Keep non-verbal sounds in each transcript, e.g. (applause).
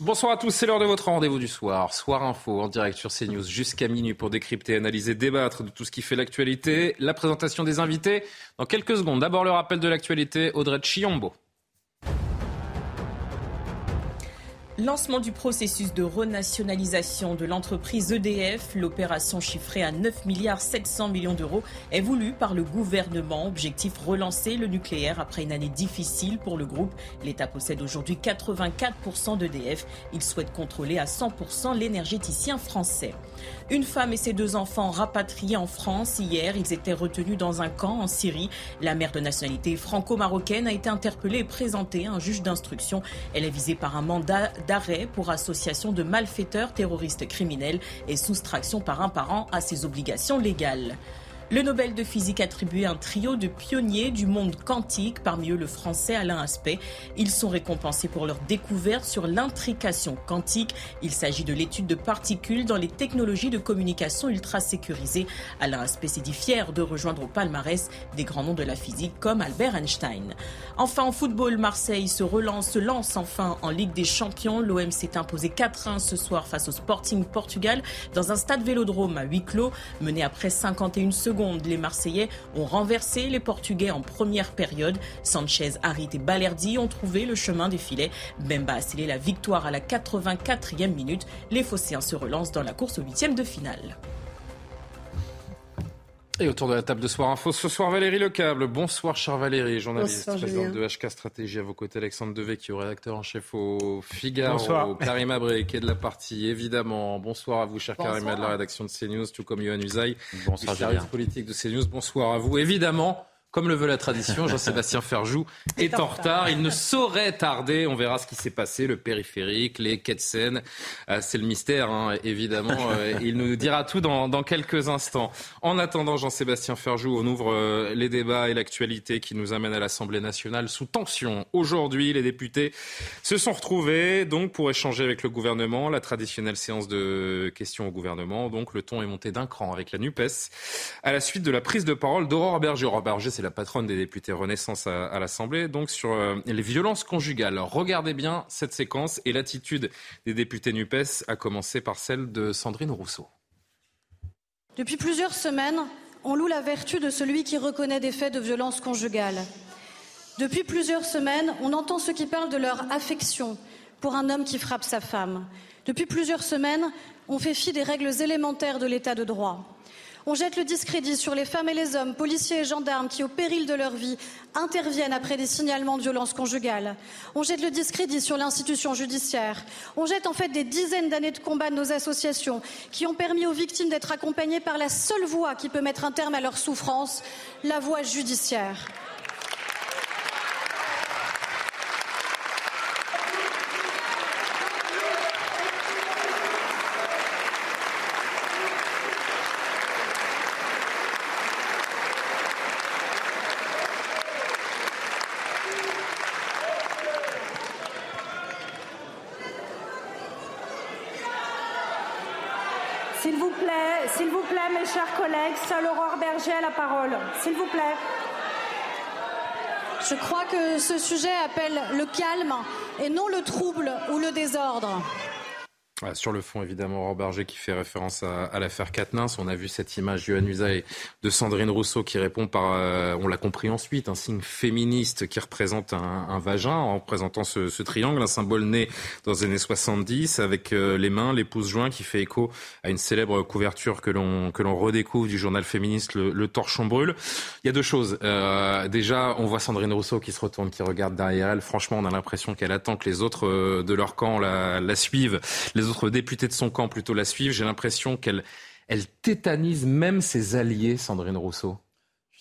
Bonsoir à tous, c'est l'heure de votre rendez-vous du soir. Soir Info en direct sur CNews jusqu'à minuit pour décrypter, analyser, débattre de tout ce qui fait l'actualité. La présentation des invités dans quelques secondes. D'abord le rappel de l'actualité, Audrey Chiombo. Lancement du processus de renationalisation de l'entreprise EDF. L'opération chiffrée à 9 milliards 700 millions d'euros est voulue par le gouvernement. Objectif relancer le nucléaire après une année difficile pour le groupe. L'État possède aujourd'hui 84% d'EDF. Il souhaite contrôler à 100% l'énergéticien français. Une femme et ses deux enfants rapatriés en France hier. Ils étaient retenus dans un camp en Syrie. La mère de nationalité franco-marocaine a été interpellée et présentée à un juge d'instruction. Elle est visée par un mandat d'arrêt pour association de malfaiteurs terroristes criminels et soustraction par un parent à ses obligations légales. Le Nobel de physique attribué à un trio de pionniers du monde quantique, parmi eux le français Alain Aspect. Ils sont récompensés pour leur découverte sur l'intrication quantique. Il s'agit de l'étude de particules dans les technologies de communication ultra sécurisées. Alain Aspect s'est dit fier de rejoindre au palmarès des grands noms de la physique comme Albert Einstein. Enfin en football, Marseille se relance, se lance enfin en Ligue des Champions. L'OM s'est imposé 4-1 ce soir face au Sporting Portugal dans un stade vélodrome à huis clos, mené après 51 secondes les Marseillais ont renversé les Portugais en première période. Sanchez, Harit et Balerdi ont trouvé le chemin des filets. Bemba a scellé la victoire à la 84e minute. Les Phocéens se relancent dans la course au huitième de finale. Et autour de la table de Soir Info, ce soir Valérie Lecable. Bonsoir cher Valérie, journaliste, Bonsoir, présidente de HK Stratégie. À vos côtés, Alexandre Devecchio, rédacteur en chef au Figaro. Bonsoir. Karim Abré, qui est de la partie, évidemment. Bonsoir à vous, cher Bonsoir. Karim, de la rédaction de CNews, tout comme Yohann Usaï, Bonsoir, du service politique de CNews. Bonsoir à vous. Évidemment, comme le veut la tradition, Jean-Sébastien (laughs) Ferjou est en retard. Il ne saurait tarder. On verra ce qui s'est passé, le périphérique, les quais de Seine. Euh, c'est le mystère, hein, évidemment. (laughs) Euh, il nous dira tout dans, dans quelques instants. En attendant, Jean-Sébastien Ferjou, on ouvre euh, les débats et l'actualité qui nous amène à l'Assemblée nationale sous tension. Aujourd'hui, les députés se sont retrouvés donc pour échanger avec le gouvernement. La traditionnelle séance de questions au gouvernement. Donc le ton est monté d'un cran avec la NUPES à la suite de la prise de parole d'Aurore Berger. Aurore Berger, c'est la patronne des députés Renaissance à, l'Assemblée, donc sur euh, les violences conjugales. Regardez bien cette séquence et l'attitude des députés NUPES, à commencer par celle de Sandrine Rousseau. Depuis plusieurs semaines, on loue la vertu de celui qui reconnaît des faits de violence conjugale. Depuis plusieurs semaines, on entend ceux qui parlent de leur affection pour un homme qui frappe sa femme. Depuis plusieurs semaines, on fait fi des règles élémentaires de l'état de droit. On jette le discrédit sur les femmes et les hommes, policiers et gendarmes, qui, au péril de leur vie, interviennent après des signalements de violences conjugales. On jette le discrédit sur l'institution judiciaire. On jette en fait des dizaines d'années de combat de nos associations qui ont permis aux victimes d'être accompagnées par la seule voie qui peut mettre un terme à leur souffrance, la voie judiciaire. S'il vous plaît, s'il vous plaît, mes chers collègues, seule Berger a la parole. S'il vous plaît. Je crois que ce sujet appelle le calme et non le trouble ou le désordre. Sur le fond, évidemment, Aurore Berger qui fait référence à, l'affaire Quatennens. On a vu cette image Usaï de Sandrine Rousseau qui répond par, euh, on l'a compris ensuite, un signe féministe qui représente un, vagin en représentant ce, triangle, un symbole né dans les années 70 avec euh, les mains, les pouces joints qui fait écho à une célèbre couverture que l'on redécouvre du journal féministe Le, Torchon brûle. Il y a deux choses. Euh, déjà, on voit Sandrine Rousseau qui se retourne, qui regarde derrière elle. Franchement, on a l'impression qu'elle attend que les autres de leur camp la, suivent. Députés de son camp plutôt la suivent. J'ai l'impression qu'elle elle tétanise même ses alliés, Sandrine Rousseau.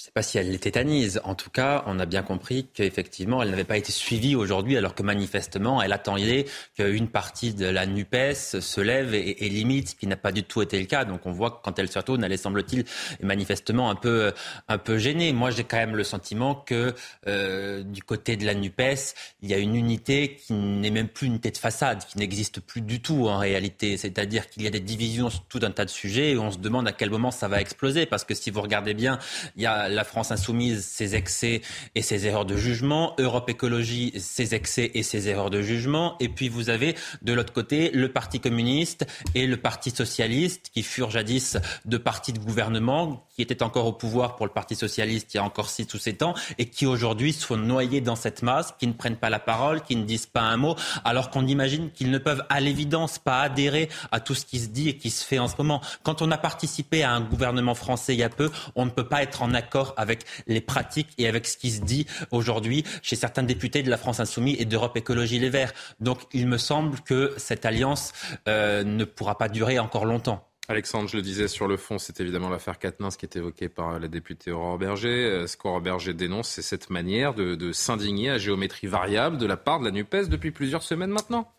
Ne sais pas si elle les tétanise. En tout cas, on a bien compris qu'effectivement, elle n'avait pas été suivie aujourd'hui, alors que manifestement, elle attendait qu'une partie de la NUPES se lève et, limite, ce qui n'a pas du tout été le cas. Donc on voit que quand elle se retourne, elle est, semble-t-il, manifestement un peu, un peu gênée. Moi, j'ai quand même le sentiment que euh, du côté de la NUPES, il y a une unité qui n'est même plus une unité de façade, qui n'existe plus du tout en réalité. C'est-à-dire qu'il y a des divisions sur tout un tas de sujets et on se demande à quel moment ça va exploser. Parce que si vous regardez bien, il y a la France insoumise, ses excès et ses erreurs de jugement, Europe Écologie, ses excès et ses erreurs de jugement, et puis vous avez de l'autre côté le Parti communiste et le Parti socialiste, qui furent jadis deux partis de gouvernement, qui étaient encore au pouvoir pour le Parti socialiste il y a encore six ou sept ans, et qui aujourd'hui sont noyés dans cette masse, qui ne prennent pas la parole, qui ne disent pas un mot, alors qu'on imagine qu'ils ne peuvent à l'évidence pas adhérer à tout ce qui se dit et qui se fait en ce moment. Quand on a participé à un gouvernement français il y a peu, on ne peut pas être en accord avec les pratiques et avec ce qui se dit aujourd'hui chez certains députés de la France Insoumise et d'Europe Écologie Les Verts. Donc il me semble que cette alliance euh, ne pourra pas durer encore longtemps. Alexandre, je le disais sur le fond, c'est évidemment l'affaire Quatennens qui est évoquée par la députée Aurore Berger. Euh, ce qu'Aurore Berger dénonce, c'est cette manière de s'indigner à géométrie variable de la part de la NUPES depuis plusieurs semaines maintenant.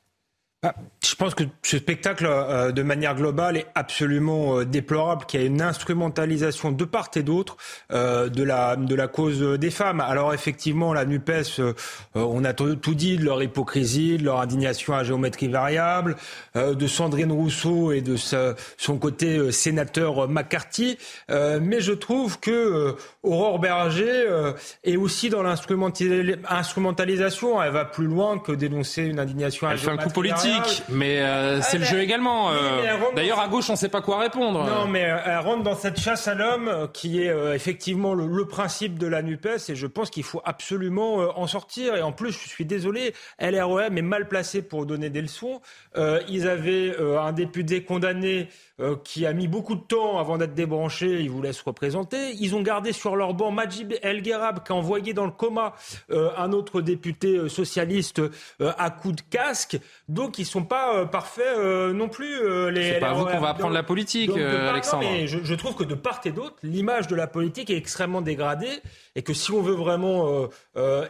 Bah, je pense que ce spectacle, euh, de manière globale, est absolument euh, déplorable, qu'il y a une instrumentalisation de part et d'autre euh, de, la, de la cause des femmes. Alors effectivement, la NUPES, on a tout dit de leur hypocrisie, de leur indignation à géométrie variable, de Sandrine Rousseau et de son côté sénateur McCarthy. mais je trouve que Aurore Berger est aussi dans l'instrumentalisation. Elle va plus loin que dénoncer une indignation à géométrie variable. Politique mais euh, c'est le jeu également. Euh. D'ailleurs, à gauche, on ne sait pas quoi répondre. Non, mais euh, elle rentre dans cette chasse à l'homme qui est effectivement le, principe de la NUPES et je pense qu'il faut absolument en sortir. Et en plus, je suis désolé, LREM est mal placé pour donner des leçons. ils avaient un député condamné euh, qui a mis beaucoup de temps avant d'être débranché, ils vous laissent représenter. Ils ont gardé sur leur banc Majib El Gherab, qui a envoyé dans le coma euh, un autre député euh, socialiste à coup de casque. Donc ils sont pas parfaits non plus. les, C'est pas vous qu'on va apprendre la politique, Alexandre. mais je, je, trouve que de part et d'autre, l'image de la politique est extrêmement dégradée et que si on veut vraiment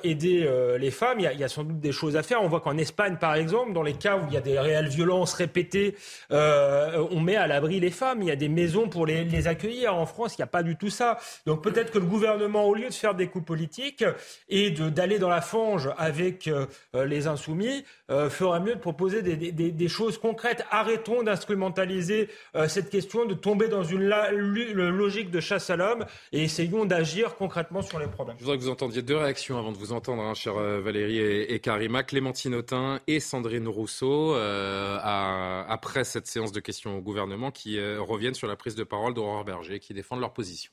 aider les femmes, il y, a, il y, a sans doute des choses à faire. On voit qu'en Espagne, par exemple, dans les cas où il y a des réelles violences répétées, on met à l'abri les femmes. Il y a des maisons pour les, accueillir. En France, il n'y a pas du tout ça. Donc peut-être que le gouvernement, au lieu de faire des coups politiques et d'aller dans la fange avec euh, les insoumis, euh, ferait mieux de proposer des, choses concrètes. Arrêtons d'instrumentaliser euh, cette question, de tomber dans une logique de chasse à l'homme et essayons d'agir concrètement sur les problèmes. Je voudrais que vous entendiez deux réactions avant de vous entendre, hein, chère Valérie et, Karima. Clémentine Autain et Sandrine Rousseau, après cette séance de questions au gouvernement qui euh, reviennent sur la prise de parole d'Aurore Berger, qui défendent leur position.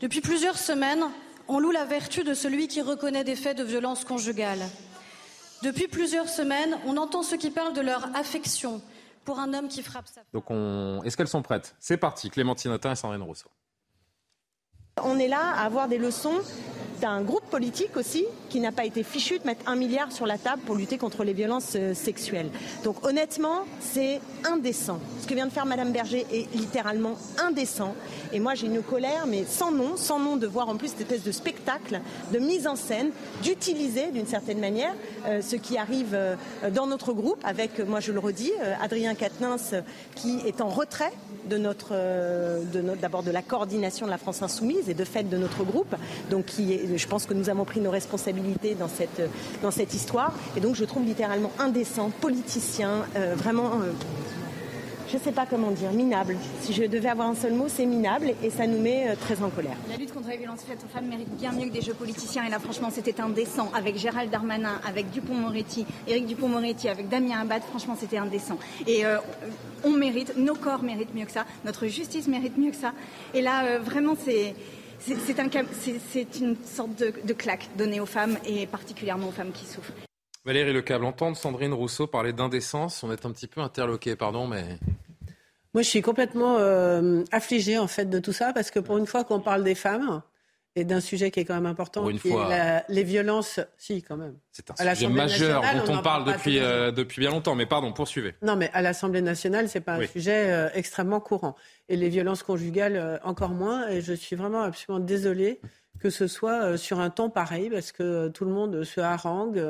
Depuis plusieurs semaines, on loue la vertu de celui qui reconnaît des faits de violence conjugale. Depuis plusieurs semaines, on entend ceux qui parlent de leur affection pour un homme qui frappe sa femme. Donc, on... est-ce qu'elles sont prêtes? C'est parti, Clémentine Autain et Sandrine Rousseau. On est là à avoir des leçons d'un groupe politique aussi qui n'a pas été fichu de mettre un milliard sur la table pour lutter contre les violences euh, sexuelles. Donc honnêtement, c'est indécent. Ce que vient de faire Madame Berger est littéralement indécent. Et moi, j'ai une colère, mais sans nom, sans nom de voir en plus cette espèce de spectacle, de mise en scène, d'utiliser d'une certaine manière euh, ce qui arrive euh, dans notre groupe avec, moi je le redis, Adrien Quatennens qui est en retrait de notre, d'abord de la coordination de la France Insoumise et de fait de notre groupe, donc qui est je pense que nous avons pris nos responsabilités dans cette, dans cette histoire. Et donc je trouve littéralement indécent, politicien, euh, vraiment euh, je ne sais pas comment dire, minable. Si je devais avoir un seul mot, c'est minable et ça nous met euh, très en colère. La lutte contre les violences faites aux femmes mérite bien mieux que des jeux politiciens et là franchement c'était indécent avec Gérald Darmanin, avec Dupont-Moretti, Éric Dupont-Moretti, avec Damien Abad, franchement c'était indécent. Et on mérite, nos corps méritent mieux que ça, notre justice mérite mieux que ça. Et là vraiment c'est c'est une sorte de, claque donnée aux femmes et particulièrement aux femmes qui souffrent. Valérie Lecable, entendre Sandrine Rousseau parler d'indécence, on est un petit peu interloqué, pardon, mais... Moi, je suis complètement euh, affligée en fait de tout ça parce que pour une fois qu'on parle des femmes, et d'un sujet qui est quand même important, une qui fois. est la- les violences. Si, quand même. C'est un sujet majeur dont on parle depuis, euh, depuis bien longtemps. Mais pardon, poursuivez. Non, mais à l'Assemblée nationale, c'est pas un sujet euh, extrêmement courant. Et les violences conjugales, euh, encore moins. Et je suis vraiment absolument désolée que ce soit sur un ton pareil, parce que tout le monde se harangue.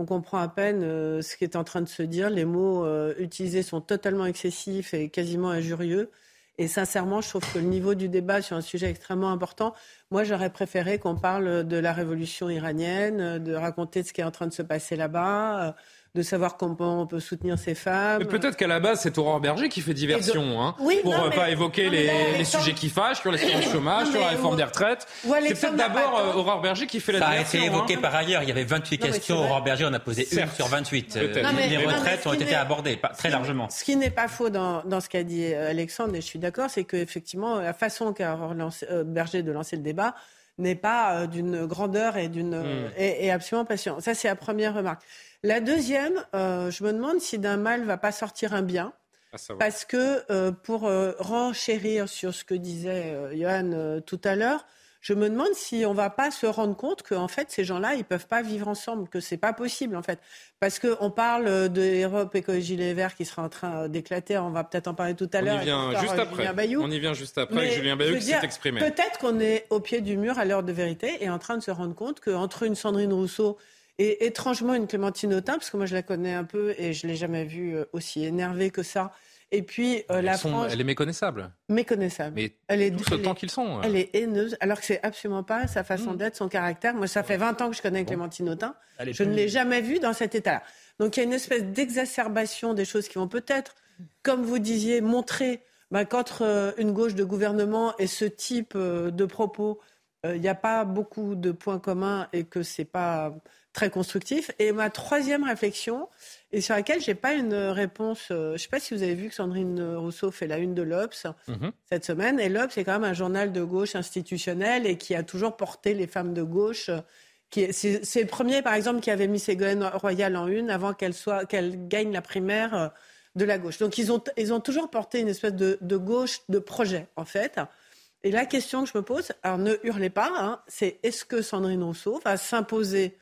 on comprend à peine ce qui est en train de se dire. Les mots utilisés sont totalement excessifs et quasiment injurieux. Et sincèrement, je trouve que le niveau du débat sur un sujet extrêmement important, moi, j'aurais préféré qu'on parle de la révolution iranienne, de raconter ce qui est en train de se passer là-bas, euh, de savoir comment on peut soutenir ces femmes. Mais peut-être qu'à la base, c'est Aurore Berger qui fait diversion, hein, Oui, pour non, euh, mais- pas évoquer non, les, là, les Alexandre- sujets qui fâchent, sur l'assurance (laughs) chômage, Non, sur la réforme où- des retraites. C'est peut-être d'abord euh. Aurore Berger qui fait la Ça a diversion. été évoqué hein. par ailleurs. Il y avait 28 Non, questions. Aurore Berger en a posé une sur 28. Euh, mais- les retraites ont été abordées pas- très largement. Ce qui n'est pas faux dans, dans ce qu'a dit euh, Alexandre, et je suis d'accord, c'est qu'effectivement, la façon qu'a euh, Berger de lancer le débat n'est pas euh, d'une grandeur et, d'une, euh, et, et absolument passionnante. Ça, c'est la première remarque. La deuxième, euh, je me demande si d'un mal va pas sortir un bien. Parce que euh, pour euh, renchérir sur ce que disait Johan tout à l'heure, je me demande si on va pas se rendre compte que en fait ces gens-là ils peuvent pas vivre ensemble, que c'est pas possible en fait, parce que on parle euh, de Europe Écologie Les Verts qui sera en train euh, d'éclater, on va peut-être en parler tout à On l'heure. y avec vient juste après. Julien Bayou. On y vient juste après avec Julien Bayou qui s'est exprimé. Peut-être qu'on est au pied du mur à l'heure de vérité et en train de se rendre compte qu'entre une Sandrine Rousseau et étrangement une Clémentine Autain, parce que moi je la connais un peu et je l'ai jamais vue euh, aussi énervée que ça. Et puis euh, la sont- France elle est méconnaissable. méconnaissable. Mais elle est, tout ce elle temps qu'ils sont. euh. elle est haineuse, alors que c'est absolument pas sa façon d'être, son caractère. Moi, ça fait 20 ans que je connais Clémentine Autain. Je ne l'ai jamais vue dans cet état-là. Donc il y a une espèce d'exacerbation des choses qui vont peut-être, comme vous disiez, montrer bah, qu'entre euh, une gauche de gouvernement et ce type euh, de propos, il n'y a pas beaucoup de points communs et que c'est pas très constructif. Et ma troisième réflexion, et sur laquelle j'ai pas une réponse, euh, je ne sais pas si vous avez vu que Sandrine Rousseau fait la une de l'Obs Mhm. cette semaine. Et l'Obs, c'est quand même un journal de gauche institutionnel et qui a toujours porté les femmes de gauche. euh, qui est- C'est c'est le premier, par exemple, qui avait mis Ségolène Royal en une avant qu'elle soit qu'elle gagne la primaire euh, de la gauche. Donc ils ont, ils ont toujours porté une espèce de, de gauche de projet, en fait. Et la question que je me pose, alors ne hurlez pas, hein, c'est est-ce que Sandrine Rousseau va s'imposer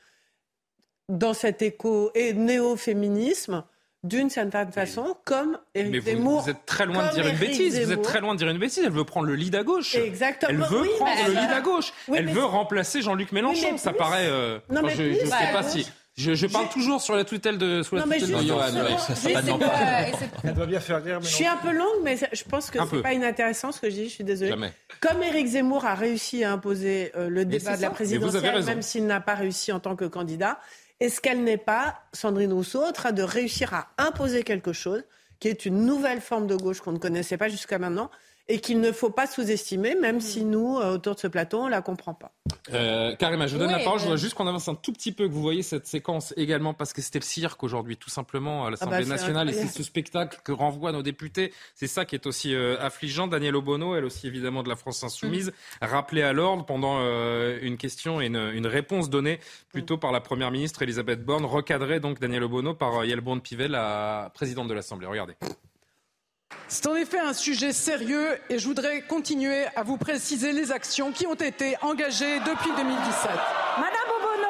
dans cet écho et néo-féminisme d'une certaine façon, comme Éric Mais vous, Zemmour. vous êtes très loin de dire une bêtise. Vous êtes Zemmour. très loin de dire une bêtise. Elle veut prendre le lead à gauche. Exactement. Elle veut Oui, prendre le lead elle- à gauche. Oui, elle veut remplacer Jean-Luc Mélenchon. ça paraît. euh, Non, enfin, mais je ne sais pas gauche. si. Je, je parle toujours sur la tutelle de, la Non, mais tutelle de juste- Johan. juste- juste- pas. que- et c'est- Elle doit bien faire rire, mais Je suis un peu longue, mais ça- je pense que c'est pas inintéressant ce que je dis. Je suis désolée. Jamais. Comme Éric Zemmour a réussi à imposer euh, le débat de la ça. Présidentielle, même s'il n'a pas réussi en tant que candidat, est-ce qu'elle n'est pas, Sandrine Rousseau, en train de réussir à imposer quelque chose qui est une nouvelle forme de gauche qu'on ne connaissait pas jusqu'à maintenant et qu'il ne faut pas sous-estimer, même si nous, euh, autour de ce plateau, on ne la comprend pas. Euh, Karima, je vous donne Oui, la parole. Je euh, voudrais juste qu'on avance un tout petit peu, que vous voyez cette séquence également, parce que c'était le cirque aujourd'hui, tout simplement, à l'Assemblée Ah bah, nationale. Et c'est ce spectacle que renvoient nos députés. C'est ça qui est aussi euh, affligeant. Daniel Obono, elle aussi évidemment de la France Insoumise, rappelée à l'ordre pendant euh, une question et une, une réponse donnée plutôt par la Première ministre Elisabeth Borne, recadrée donc Daniel Obono par euh, Yael Braun-Pivet, la présidente de l'Assemblée. Regardez. C'est en effet un sujet sérieux et je voudrais continuer à vous préciser les actions qui ont été engagées depuis 2017. Madame Obono,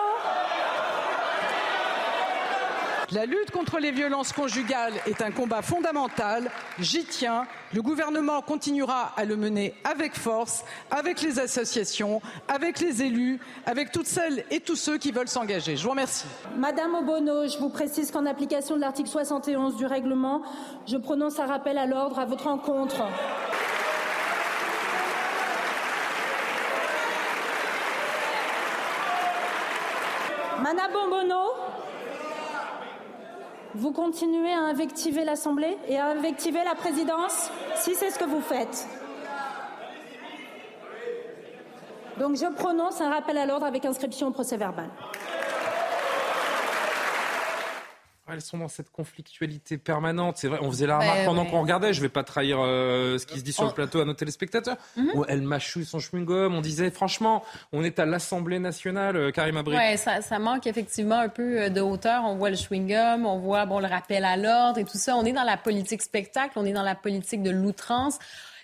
La lutte contre les violences conjugales est un combat fondamental. J'y tiens. Le gouvernement continuera à le mener avec force, avec les associations, avec les élus, avec toutes celles et tous ceux qui veulent s'engager. Je vous remercie. Madame Obono, je vous précise qu'en application de l'article 71 du règlement, je prononce un rappel à l'ordre à votre encontre. Madame Obono, vous continuez à invectiver l'Assemblée et à invectiver la présidence si c'est ce que vous faites. Donc je prononce un rappel à l'ordre avec inscription au procès verbal. Elles sont dans cette conflictualité permanente. C'est vrai, on faisait la remarque pendant ouais. qu'on regardait. Je vais pas trahir euh, ce qui se dit sur le plateau à nos téléspectateurs. Où elle mâchouille son chewing-gum. On disait, franchement, on est à l'Assemblée nationale, euh, Karim Abri. Ouais, ça, ça manque effectivement un peu euh, de hauteur. On voit le chewing-gum, on voit bon, le rappel à l'ordre et tout ça. On est dans la politique spectacle, on est dans la politique de l'outrance.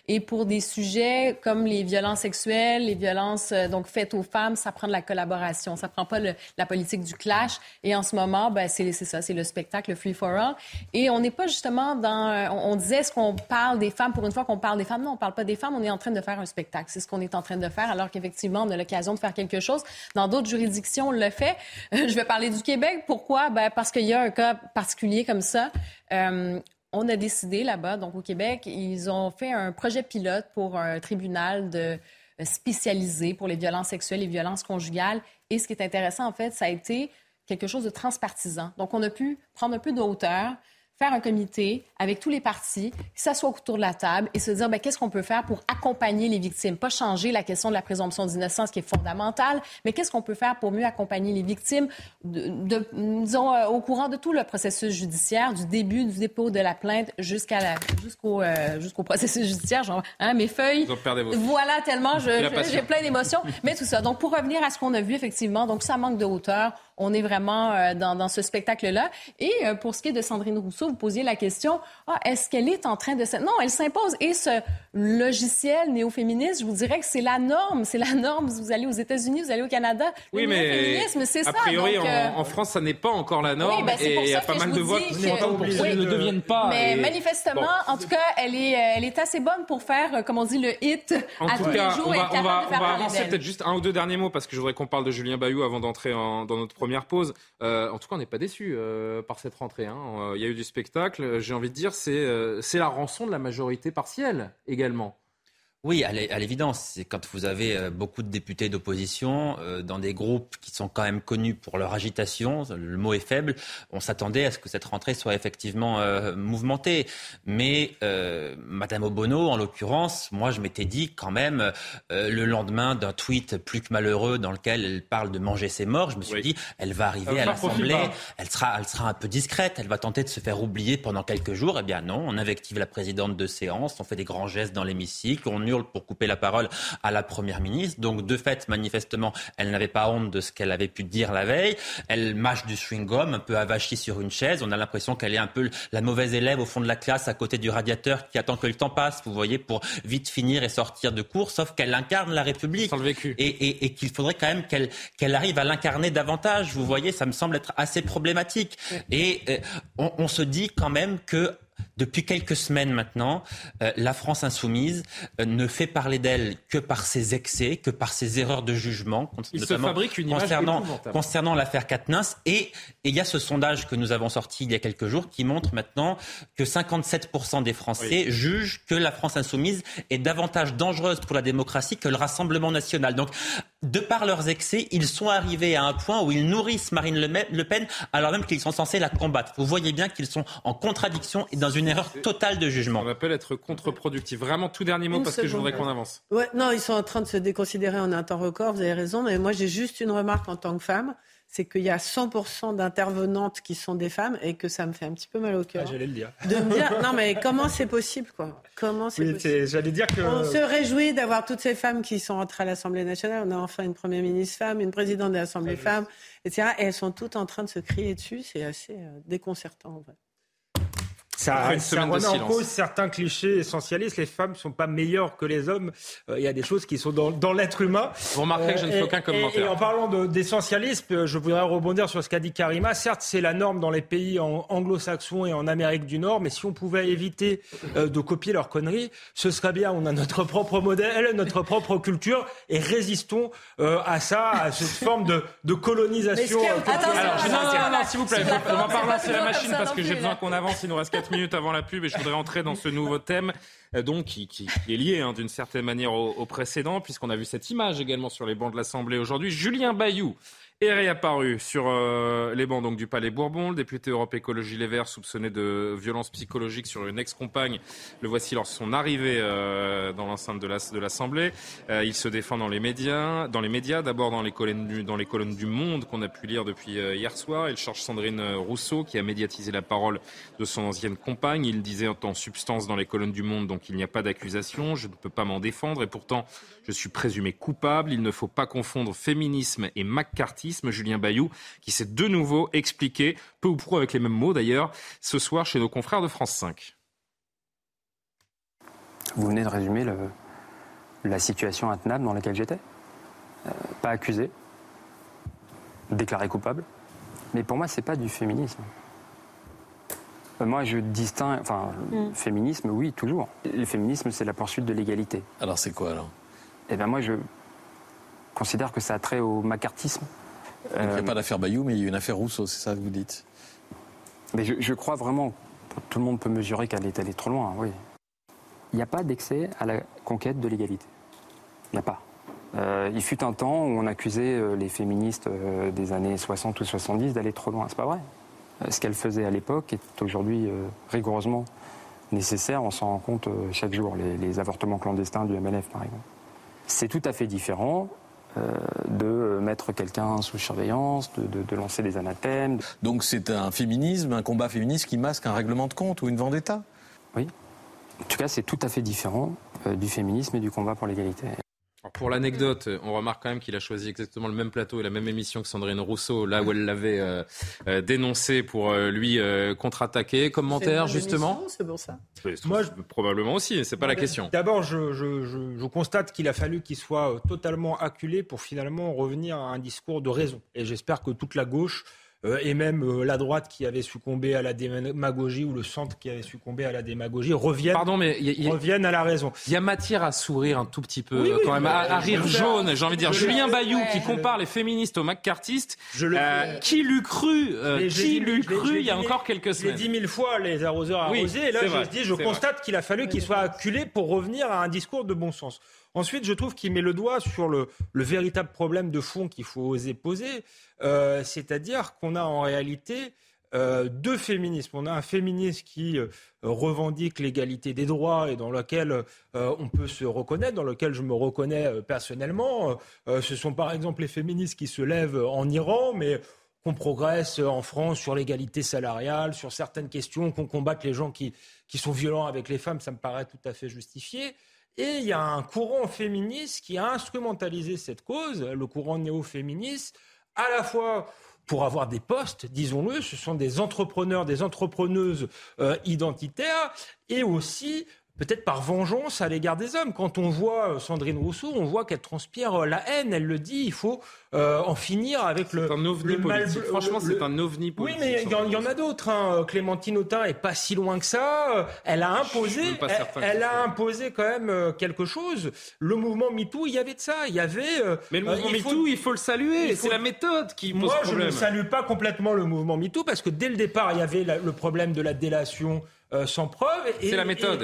Et pour des sujets comme les violences sexuelles, les violences euh, donc faites aux femmes, ça prend de la collaboration. Ça prend pas la politique du clash. Et en ce moment, ben, c'est ça, c'est le spectacle, le free for all. Et on n'est pas justement dans. Euh, on, disait, est-ce qu'on parle des femmes pour une fois qu'on parle des femmes Non, on parle pas des femmes. On est en train de faire un spectacle. C'est ce qu'on est en train de faire, alors qu'effectivement, on a l'occasion de faire quelque chose. Dans d'autres juridictions, on le fait. (laughs) Je vais parler du Québec. Pourquoi? Ben parce qu'il y a un cas particulier comme ça. Euh, on a décidé là-bas, donc au Québec, ils ont fait un projet pilote pour un tribunal de spécialisé pour les violences sexuelles et violences conjugales. Et ce qui est intéressant, en fait, ça a été quelque chose de transpartisan. Donc, on a pu prendre un peu de hauteur, faire un comité avec tous les partis, s'asseoir autour de la table et se dire ben, qu'est-ce qu'on peut faire pour accompagner les victimes? Pas changer la question de la présomption d'innocence qui est fondamentale, mais qu'est-ce qu'on peut faire pour mieux accompagner les victimes, de, disons, euh, au courant de tout le processus judiciaire, du début du dépôt de la plainte jusqu'à jusqu'au euh, jusqu'au processus judiciaire. Genre, hein, mes feuilles. Voilà, tellement, j'ai plein d'émotions. mais tout ça. Donc, pour revenir à ce qu'on a vu, effectivement, donc ça manque de hauteur. On est vraiment euh, dans, dans, ce spectacle-là. Et euh, pour ce qui est de Sandrine Rousseau, vous posiez la question, ah, est-ce qu'elle est en train de... Non, elle s'impose. Et ce logiciel néo-féministe, je vous dirais que c'est la norme. C'est la norme. Vous allez aux États-Unis, vous allez au Canada. Oui, mais c'est ça. A priori, euh, en, France, ça n'est pas encore la norme. Ben, et il y a pas mal de voix qui sont pour ne deviennent pas. Mais manifestement, en tout cas, elle est, elle est assez bonne pour faire, comme on dit, le hit en à tous les jours. On va, on va, on va avancer peut-être juste un ou deux derniers mots parce que je voudrais qu'on parle de Julien Bayou avant d'entrer dans notre première pause. Euh, en tout cas, on n'est pas déçu euh, par cette rentrée. Hein. Euh, il y a eu du spectacle. J'ai envie de dire, c'est la rançon de la majorité partielle également. Oui, à l'évidence, c'est quand vous avez euh, beaucoup de députés d'opposition euh, dans des groupes qui sont quand même connus pour leur agitation, le mot est faible, on s'attendait à ce que cette rentrée soit effectivement euh, mouvementée. Mais euh, Madame Obono, en l'occurrence, moi je m'étais dit quand même, le lendemain d'un tweet plus que malheureux dans lequel elle parle de manger ses morts, je me suis dit, elle va arriver à l'Assemblée, elle sera, elle sera un peu discrète, elle va tenter de se faire oublier pendant quelques jours. Eh bien non, on invective la présidente de séance, on fait des grands gestes dans l'hémicycle, on pour couper la parole à la Première ministre. Donc, de fait, manifestement, elle n'avait pas honte de ce qu'elle avait pu dire la veille. Elle mâche du chewing-gum, un peu avachie sur une chaise. On a l'impression qu'elle est un peu la mauvaise élève au fond de la classe, à côté du radiateur, qui attend que le temps passe, vous voyez, pour vite finir et sortir de cours. Sauf qu'elle incarne la République. Sans le vécu. Et, et, qu'il faudrait quand même qu'elle qu'elle arrive à l'incarner davantage. Vous voyez, ça me semble être assez problématique. Et euh, on, on se dit quand même que depuis quelques semaines maintenant, euh, la France insoumise euh, ne fait parler d'elle que par ses excès, que par ses erreurs de jugement, Il notamment se fabrique une concernant, concernant l'affaire Katnins. Et il y a ce sondage que nous avons sorti il y a quelques jours qui montre maintenant que 57% des Français jugent que la France insoumise est davantage dangereuse pour la démocratie que le Rassemblement national. Donc, de par leurs excès, ils sont arrivés à un point où ils nourrissent Marine Le Pen alors même qu'ils sont censés la combattre. Vous voyez bien qu'ils sont en contradiction et dans une erreur totale de jugement. On appelle être contre-productif. Vraiment, tout dernier mot, parce que je voudrais qu'on avance. Ouais, non, ils sont en train de se déconsidérer en un temps record, vous avez raison, mais moi j'ai juste une remarque en tant que femme c'est qu'il y a 100% d'intervenantes qui sont des femmes et que ça me fait un petit peu mal au cœur. Ah, j'allais le dire. De me dire, (laughs) non mais comment c'est possible quoi? Comment c'est possible? J'allais dire que... On se réjouit d'avoir toutes ces femmes qui sont entrées à l'Assemblée nationale. On a enfin une première ministre femme, une présidente de l'Assemblée femme, etc. Et elles sont toutes en train de se crier dessus. C'est assez euh, déconcertant en vrai. Ça, remet en cause certains clichés essentialistes. Les femmes ne sont pas meilleures que les hommes. Euh, il y a des choses qui sont dans, dans l'être humain. Vous remarquerez que je ne fais aucun commentaire. Et, en parlant d'essentialisme, je voudrais rebondir sur ce qu'a dit Karima. Certes, c'est la norme dans les pays anglo-saxons et en Amérique du Nord, mais si on pouvait éviter euh, de copier leurs conneries, ce serait bien. On a notre propre modèle, notre propre culture, et résistons euh, à ça, à cette (laughs) forme de, de colonisation. Alors, s'il vous plaît, on va pas relancer la machine parce que j'ai besoin qu'on avance. Il nous reste 4 minutes avant la pub et je voudrais entrer dans ce nouveau thème, euh, donc qui, est lié hein, d'une certaine manière au précédent, puisqu'on a vu cette image également sur les bancs de l'Assemblée aujourd'hui. Julien Bayou est réapparu sur euh, les bancs donc, du Palais Bourbon. Le député Europe Écologie Les Verts, soupçonné de violence psychologique sur une ex-compagne, le voici lors de son arrivée euh, dans l'enceinte de l'Assemblée. Euh, il se défend dans les médias, dans les médias d'abord dans les colonnes du, dans les colonnes du Monde qu'on a pu lire depuis hier soir. Il charge Sandrine Rousseau qui a médiatisé la parole de son ancienne compagne. Il disait en substance dans les colonnes du Monde donc il n'y a pas d'accusation, je ne peux pas m'en défendre et pourtant je suis présumé coupable. Il ne faut pas confondre féminisme et Julien Bayou, qui s'est de nouveau expliqué, peu ou prou avec les mêmes mots d'ailleurs, ce soir chez nos confrères de France 5. Vous venez de résumer la situation intenable dans laquelle j'étais. Euh, pas accusé, déclaré coupable. Mais pour moi, c'est pas du féminisme. Euh, moi, je distingue. Enfin, mm. féminisme, oui, toujours. Le féminisme, c'est la poursuite de l'égalité. Alors, c'est quoi, alors? Eh bien, moi, je considère que ça a trait au macartisme. Il n'y a pas d'affaire Bayou, mais il y a une affaire Rousseau, c'est ça que vous dites? Mais je, crois vraiment, tout le monde peut mesurer qu'elle est allée trop loin, oui. Il n'y a pas d'excès à la conquête de l'égalité. Il n'y a pas. Euh, il fut un temps où on accusait euh, les féministes euh, des années 60 ou 70 d'aller trop loin. C'est pas vrai. Ce qu'elles faisaient à l'époque est aujourd'hui rigoureusement nécessaire. On s'en rend compte chaque jour. Les, avortements clandestins du MLF, par exemple. C'est tout à fait différent de mettre quelqu'un sous surveillance, de, lancer des anathèmes. Donc c'est un féminisme, un combat féministe qui masque un règlement de compte ou une vendetta? Oui. En tout cas, c'est tout à fait différent du féminisme et du combat pour l'égalité. Pour l'anecdote, on remarque quand même qu'il a choisi exactement le même plateau et la même émission que Sandrine Rousseau, là où elle l'avait euh, euh, dénoncé pour euh, lui contre-attaquer. Commentaire, justement C'est pour ça. Moi, Probablement aussi, c'est pas la question. D'abord, je, je, constate qu'il a fallu qu'il soit totalement acculé pour finalement revenir à un discours de raison. Et j'espère que toute la gauche euh, et même euh, la droite qui avait succombé à la démagogie ou le centre qui avait succombé à la démagogie reviennent, Pardon, mais reviennent à la raison. Il y a matière à sourire un tout petit peu, quand même, à, rire jaune, j'ai envie de dire. Julien Bayou qui compare les féministes aux macartistes, euh, qui l'eût cru Qui l'eût cru il y a encore quelques semaines J'ai dit mille fois les arroseurs arrosés, et là je, dis, je constate qu'il a fallu qu'il soit acculé pour revenir à un discours de bon sens. Ensuite, je trouve qu'il met le doigt sur le, véritable problème de fond qu'il faut oser poser, euh, c'est-à-dire qu'on a en réalité euh, deux féminismes. On a un féminisme qui euh, revendique l'égalité des droits et dans lequel on peut se reconnaître, dans lequel je me reconnais personnellement. ce sont par exemple les féministes qui se lèvent en Iran, mais qu'on progresse en France sur l'égalité salariale, sur certaines questions, qu'on combatte les gens qui, qui sont violents avec les femmes, ça me paraît tout à fait justifié. Et il y a un courant féministe qui a instrumentalisé cette cause, le courant néo-féministe, à la fois pour avoir des postes, disons-le, ce sont des entrepreneurs, des entrepreneuses euh, identitaires, et aussi peut-être par vengeance à l'égard des hommes. Quand on voit euh, Sandrine Rousseau, on voit qu'elle transpire euh, la haine. Elle le dit, il faut euh, en finir avec le, un ovni politique. Franchement, c'est un ovni politique. Oui, mais il y, en a d'autres. Hein. Clémentine Autain est pas si loin que ça. Elle a imposé, elle, a imposé quand même quelque chose. Le mouvement MeToo, il y avait de ça. Il y avait. mais le mouvement MeToo, il faut le saluer. C'est la méthode qui pose problème. Moi, je ne salue pas complètement le mouvement MeToo parce que dès le départ, il y avait le problème de la délation euh, sans preuve. C'est la méthode.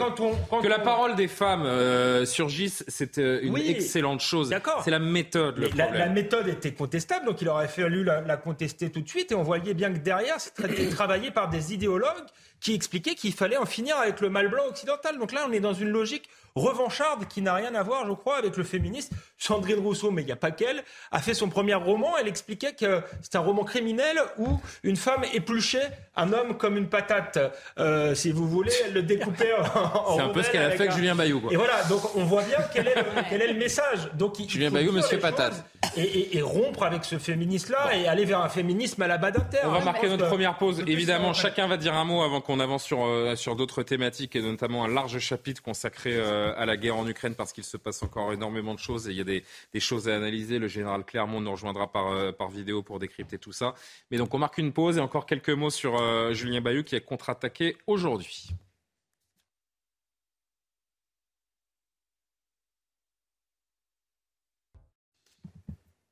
que la parole des femmes euh, surgisse, c'est euh, une excellente chose. C'est la méthode. Le la, la, méthode était contestable, donc il aurait fallu la, la, contester tout de suite. Et on voyait bien que derrière, c'était travaillé par des idéologues qui expliquaient qu'il fallait en finir avec le mal blanc occidental. Donc là, on est dans une logique revancharde qui n'a rien à voir, je crois, avec le féministe. Sandrine Rousseau, mais il n'y a pas qu'elle, a fait son premier roman. Elle expliquait que c'est un roman criminel où une femme épluchait un homme comme une patate. Euh, si vous voulez, elle le découpait en, C'est un peu ce qu'elle a fait avec Julien Bayou. Et voilà, donc on voit bien quel est le, (laughs) quel est le message. Donc, Julien Bayou, monsieur patate. Et, rompre avec ce féministe-là et aller vers un féminisme à la bas On va marquer notre première pause. Évidemment, chacun va dire un mot avant qu'on avance sur, euh, sur d'autres thématiques et notamment un large chapitre consacré euh, à la guerre en Ukraine parce qu'il se passe encore énormément de choses et il y a des, choses à analyser. Le général Clermont nous rejoindra par, euh, par vidéo pour décrypter tout ça. Mais donc on marque une pause et encore quelques mots sur Julien Bayou qui est contre-attaqué aujourd'hui.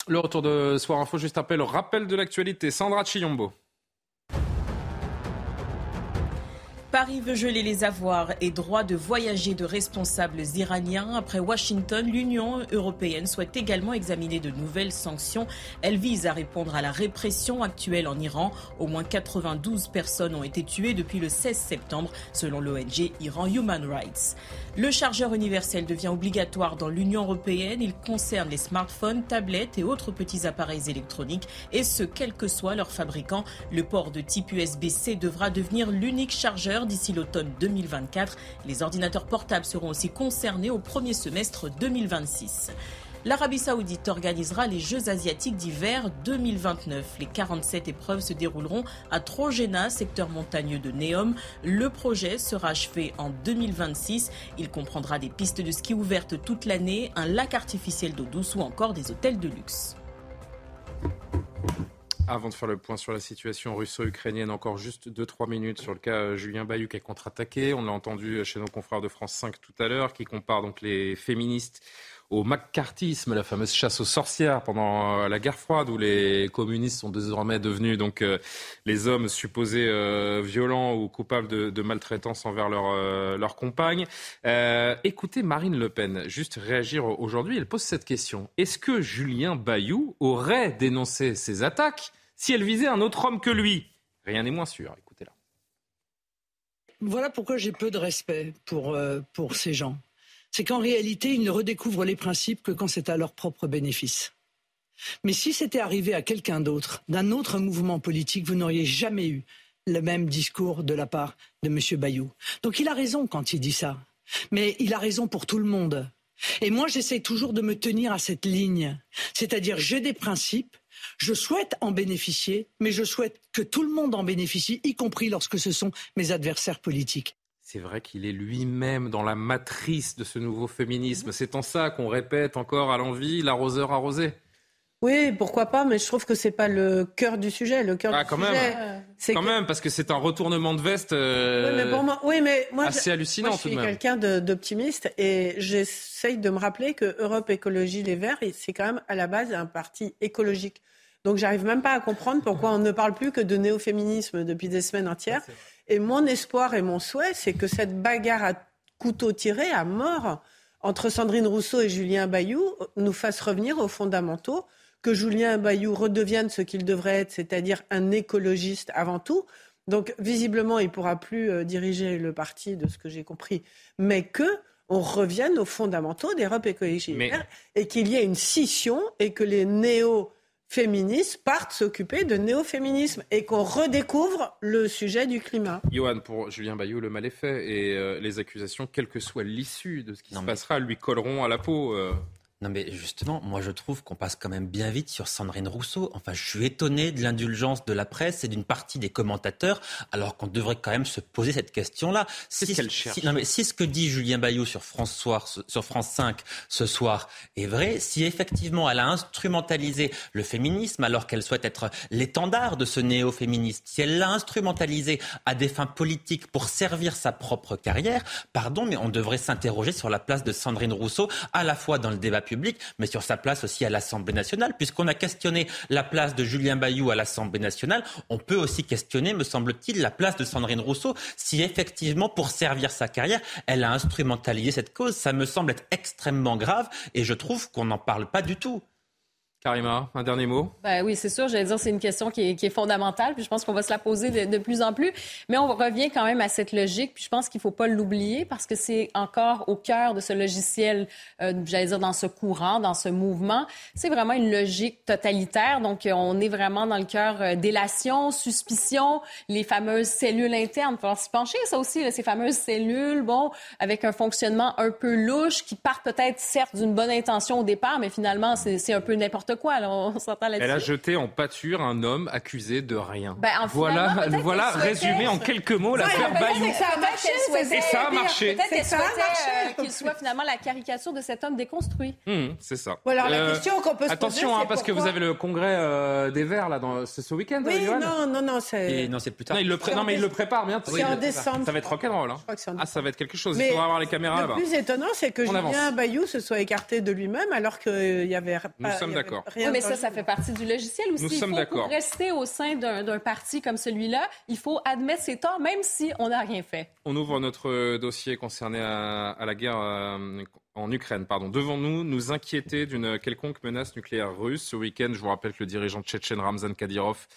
Le retour de Soir Info, juste après le rappel de l'actualité. Sandra Chiombo. Paris veut geler les avoirs et droits de voyager de responsables iraniens. Après Washington, l'Union européenne souhaite également examiner de nouvelles sanctions. Elle vise à répondre à la répression actuelle en Iran. Au moins 92 personnes ont été tuées depuis le 16 septembre, selon l'ONG Iran Human Rights. Le chargeur universel devient obligatoire dans l'Union européenne. Il concerne les smartphones, tablettes et autres petits appareils électroniques, et ce, quel que soit leur fabricant. Le port de type USB-C devra devenir l'unique chargeur d'ici l'automne 2024. Les ordinateurs portables seront aussi concernés au premier semestre 2026. L'Arabie saoudite organisera les Jeux asiatiques d'hiver 2029. Les 47 épreuves se dérouleront à Trojena, secteur montagneux de Neom. Le projet sera achevé en 2026. Il comprendra des pistes de ski ouvertes toute l'année, un lac artificiel d'eau douce ou encore des hôtels de luxe. Avant de faire le point sur la situation russo-ukrainienne, encore juste 2-3 minutes sur le cas euh, Julien Bayou qui est contre-attaqué. On l'a entendu chez nos confrères de France 5 tout à l'heure, qui compare donc les féministes au macartisme, la fameuse chasse aux sorcières pendant euh, la guerre froide, où les communistes sont désormais devenus donc euh, les hommes supposés violents ou coupables de, maltraitance envers leurs leur compagnes. écoutez Marine Le Pen juste réagir aujourd'hui. Elle pose cette question est-ce que Julien Bayou aurait dénoncé ces attaques si elle visait un autre homme que lui. Rien n'est moins sûr. Écoutez-la. Voilà pourquoi j'ai peu de respect pour, euh, pour ces gens. C'est qu'en réalité, ils ne redécouvrent les principes que quand c'est à leur propre bénéfice. Mais si c'était arrivé à quelqu'un d'autre, d'un autre mouvement politique, vous n'auriez jamais eu le même discours de la part de M. Bayou. Donc il a raison quand il dit ça. Mais il a raison pour tout le monde. Et moi, j'essaie toujours de me tenir à cette ligne. C'est-à-dire, j'ai des principes, je souhaite en bénéficier, mais je souhaite que tout le monde en bénéficie, y compris lorsque ce sont mes adversaires politiques. C'est vrai qu'il est lui-même dans la matrice de ce nouveau féminisme. C'est en ça qu'on répète encore à l'envie l'arroseur arrosé. Oui, pourquoi pas, mais je trouve que c'est pas le cœur du sujet. Le cœur ah, du quand sujet, même. c'est quand même parce que c'est un retournement de veste euh, oui, mais moi, assez hallucinant moi, je suis quelqu'un d'optimiste et j'essaye de me rappeler que Europe Écologie Les Verts, c'est quand même à la base un parti écologique. Donc j'arrive même pas à comprendre pourquoi on ne parle plus que de néo-féminisme depuis des semaines entières. Et mon espoir et mon souhait, c'est que cette bagarre à couteau tiré, à mort, entre Sandrine Rousseau et Julien Bayou, nous fasse revenir aux fondamentaux, que Julien Bayou redevienne ce qu'il devrait être, c'est-à-dire un écologiste avant tout. Donc visiblement, il ne pourra plus euh, diriger le parti, de ce que j'ai compris, mais que on revienne aux fondamentaux d'Europe écologique et qu'il y ait une scission et que les néo féministes partent s'occuper de néo-féminisme et qu'on redécouvre le sujet du climat. Johan, pour Julien Bayou, le mal est fait et euh, les accusations, quelle que soit l'issue de ce qui se passera, lui colleront à la peau. Euh. Non mais justement, moi je trouve qu'on passe quand même bien vite sur Sandrine Rousseau. Enfin, je suis étonné de l'indulgence de la presse et d'une partie des commentateurs, alors qu'on devrait quand même se poser cette question-là. Si, ce si, non mais si ce que dit Julien Bayou sur France, soir, sur France 5 ce soir est vrai, si effectivement elle a instrumentalisé le féminisme alors qu'elle souhaite être l'étendard de ce néo-féministe, si elle l'a instrumentalisé à des fins politiques pour servir sa propre carrière, pardon, mais on devrait s'interroger sur la place de Sandrine Rousseau à la fois dans le débat mais sur sa place aussi à l'Assemblée nationale. Puisqu'on a questionné la place de Julien Bayou à l'Assemblée nationale, on peut aussi questionner, me semble-t-il, la place de Sandrine Rousseau, si effectivement, pour servir sa carrière, elle a instrumentalisé cette cause. Ça me semble être extrêmement grave et je trouve qu'on n'en parle pas du tout. Karima, un dernier mot? Ben Oui, c'est sûr. J'allais dire c'est une question qui est, fondamentale. Puis je pense qu'on va se la poser de, plus en plus. Mais on revient quand même à cette logique. Puis je pense qu'il ne faut pas l'oublier parce que c'est encore au cœur de ce logiciel, euh, j'allais dire dans ce courant, dans ce mouvement. C'est vraiment une logique totalitaire. Donc on est vraiment dans le cœur euh, délation, suspicion, les fameuses cellules internes. Il faut s'y pencher, ça aussi, ces fameuses cellules, bon, avec un fonctionnement un peu louche qui part peut-être certes d'une bonne intention au départ, mais finalement c'est un peu n'importe quoi. on Elle a jeté en pâture un homme accusé de rien. Ben, voilà, (laughs) voilà résumé en quelques mots l'affaire Bayou. Et ça a marché. Et ça a marché. Peut-être qu'elle souhaitait euh, qu'il soit finalement la caricature de cet homme déconstruit. Hum, c'est ça. alors la euh, question qu'on peut se Attention, poser, hein, parce que vous avez le congrès euh, des Verts là, dans, ce, week-end. Oui, non, non, non, c'est. Non, c'est plus tard. Non, il le, non, mais il le prépare bientôt. C'est en décembre. Ça va être rock'n'roll. Hein. Ah, ça va être quelque chose. Il faudra avoir les caméras là-bas. Le plus étonnant, c'est que Julien Bayou se soit écarté de lui-même alors qu'il y avait. Nous sommes d'accord. Mais ça, ça fait partie du logiciel aussi. Nous sommes d'accord. Pour rester au sein d'un parti comme celui-là, il faut admettre ses torts, même si on n'a rien fait. On ouvre notre dossier concerné à, la guerre euh, en Ukraine. Pardon. Devons-nous nous inquiéter d'une quelconque menace nucléaire russe? Ce week-end, je vous rappelle que le dirigeant tchétchène Ramzan Kadyrov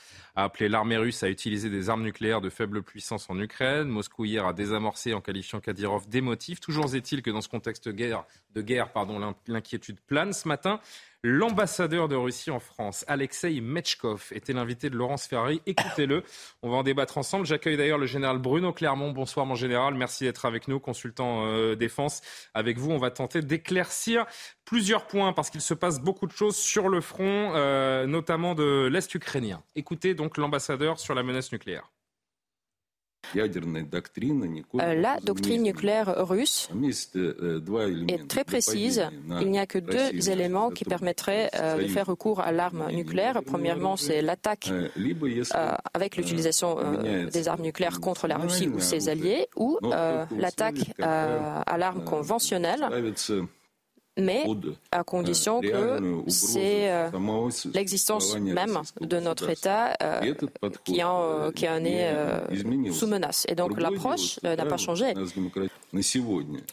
a appelé l'armée russe à utiliser des armes nucléaires de faible puissance en Ukraine. Moscou hier a désamorcé en qualifiant Kadyrov d'émotif. Toujours est-il que dans ce contexte de guerre, pardon, l'inquiétude plane ce matin. L'ambassadeur de Russie en France, Alexei Mechkov, était l'invité de Laurence Ferrari. Écoutez-le, on va en débattre ensemble. J'accueille d'ailleurs le général Bruno Clermont. Bonsoir mon général, merci d'être avec nous, consultant euh, défense. Avec vous, on va tenter d'éclaircir plusieurs points parce qu'il se passe beaucoup de choses sur le front, euh, notamment de l'Est ukrainien. Écoutez donc l'ambassadeur sur la menace nucléaire. La doctrine nucléaire russe est très précise. Il n'y a que deux éléments qui permettraient euh, de faire recours à l'arme nucléaire. Premièrement, c'est l'attaque euh, avec l'utilisation des armes nucléaires contre la Russie ou ses alliés, ou l'attaque à l'arme conventionnelle mais à condition que c'est euh, l'existence même de notre État euh, qui, en, qui en est euh, sous menace. Et donc l'approche n'a pas changé.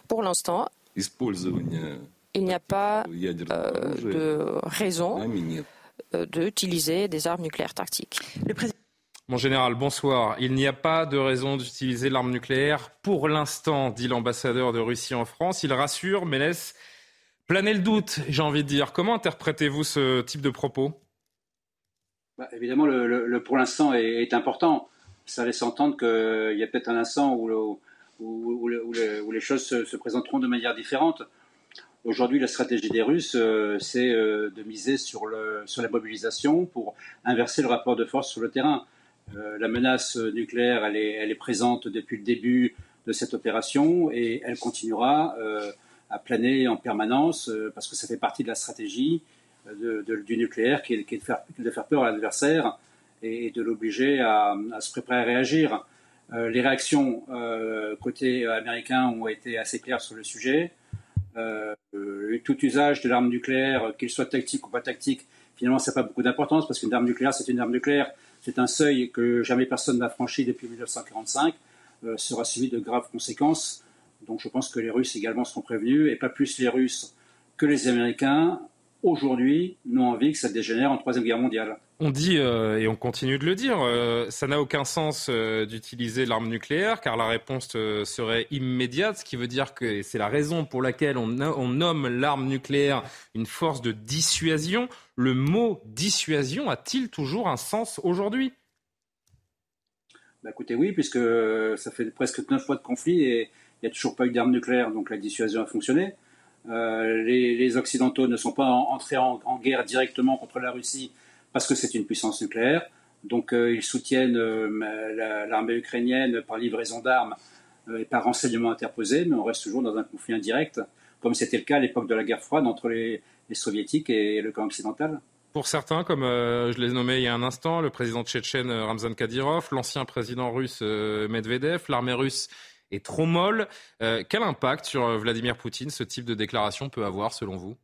Pour l'instant, il n'y a pas de raison d'utiliser des armes nucléaires tactiques. Mon général, bonsoir. Il n'y a pas de raison d'utiliser l'arme nucléaire pour l'instant, dit l'ambassadeur de Russie en France. Il rassure, mais laisse Planer le doute, j'ai envie de dire. Comment interprétez-vous ce type de propos? Bah, Évidemment, le, pour l'instant est, important. Ça laisse entendre qu'il y a peut-être un instant où, où, les choses se, présenteront de manière différente. Aujourd'hui, la stratégie des Russes, euh, c'est euh, de miser sur, le, sur la mobilisation pour inverser le rapport de force sur le terrain. Euh, la menace nucléaire, elle est, elle est, présente depuis le début de cette opération et elle continuera à planer en permanence, euh, parce que ça fait partie de la stratégie euh, du nucléaire, qui est, de, faire, peur à l'adversaire et, de l'obliger à, se préparer à réagir. Euh, les réactions côté américain ont été assez claires sur le sujet. tout usage de l'arme nucléaire, qu'il soit tactique ou pas tactique, finalement, ça n'a pas beaucoup d'importance parce qu'une arme nucléaire, c'est une arme nucléaire. C'est un seuil que jamais personne n'a franchi depuis 1945, sera suivi de graves conséquences. Donc je pense que les Russes également seront prévenus, et pas plus les Russes que les Américains, aujourd'hui, n'ont envie que ça dégénère en Troisième Guerre mondiale. On dit, euh, et on continue de le dire, euh, ça n'a aucun sens euh, d'utiliser l'arme nucléaire, car la réponse serait immédiate, ce qui veut dire que c'est la raison pour laquelle on, on nomme l'arme nucléaire une force de dissuasion. Le mot dissuasion a-t-il toujours un sens aujourd'hui? Bah, Écoutez, oui, puisque ça fait presque neuf fois de conflit et il n'y a toujours pas eu d'armes nucléaires, donc la dissuasion a fonctionné. Euh, les, Occidentaux ne sont pas entrés en, guerre directement contre la Russie parce que c'est une puissance nucléaire. Donc euh, ils soutiennent euh, l'armée ukrainienne par livraison d'armes et par renseignement interposé, mais on reste toujours dans un conflit indirect, comme c'était le cas à l'époque de la guerre froide entre les, soviétiques et le camp occidental. Pour certains, comme je l'ai nommé il y a un instant, le président tchétchène Ramzan Kadyrov, l'ancien président russe Medvedev, l'armée russe est trop molle. Euh, quel impact sur euh, Vladimir Poutine ce type de déclaration peut avoir selon vous?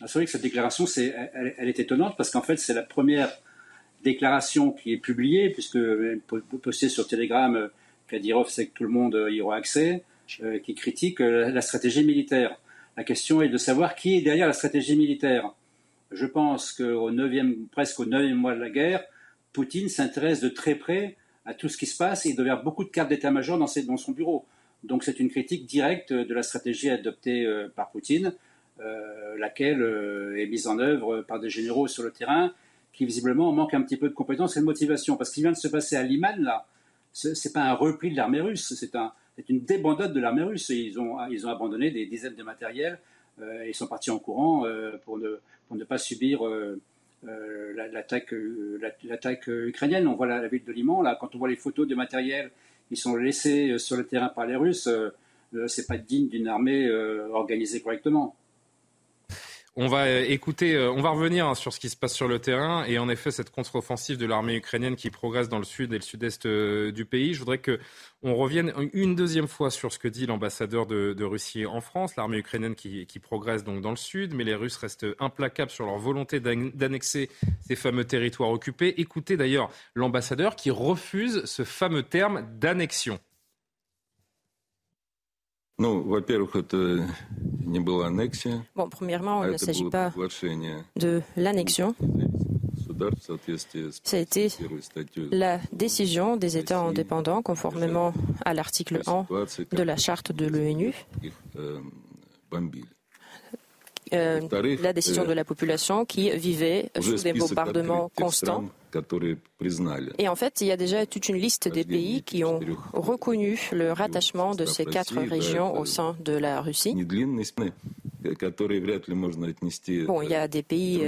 Ah, C'est vrai que cette déclaration, elle, est étonnante parce qu'en fait, c'est la première déclaration qui est publiée, puisque euh, postée sur Telegram, Kadyrov sait que tout le monde y aura accès, qui critique la stratégie militaire. La question est de savoir qui est derrière la stratégie militaire. Je pense qu'au presque au neuvième mois de la guerre, Poutine s'intéresse de très près à tout ce qui se passe et il doit beaucoup de cartes d'état-major dans, son bureau. Donc c'est une critique directe de la stratégie adoptée euh, par Poutine, euh, laquelle euh, est mise en œuvre par des généraux sur le terrain qui visiblement manquent un petit peu de compétences et de motivation. Parce qu'il vient de se passer à Liman, là, c'est pas un repli de l'armée russe, c'est un, une débandade de l'armée russe. Ils ont, abandonné des dizaines de matériels et ils sont partis en courant pour, ne, pas subir l'attaque euh, l'attaque ukrainienne. On voit la, ville de Liman, là, quand on voit les photos de matériel qui sont laissés euh, sur le terrain par les Russes, c'est pas digne d'une armée organisée correctement. On va écouter, on va revenir hein, sur ce qui se passe sur le terrain et en effet cette contre-offensive de l'armée ukrainienne qui progresse dans le sud et le sud-est du pays. Je voudrais que on revienne une deuxième fois sur ce que dit l'ambassadeur de, Russie en France, l'armée ukrainienne qui, progresse donc dans le sud, mais les Russes restent implacables sur leur volonté d'annexer ces fameux territoires occupés. Écoutez d'ailleurs l'ambassadeur qui refuse ce fameux terme d'annexion. Bon, premièrement, il ne s'agit pas de l'annexion. Ça a été la décision des États indépendants conformément à l'article 1 de la charte de l'ONU la décision de la population qui vivait sous des bombardements constants. Et en fait, il y a déjà toute une liste des pays qui ont reconnu le rattachement de ces quatre régions au sein de la Russie. Bon, il y a des pays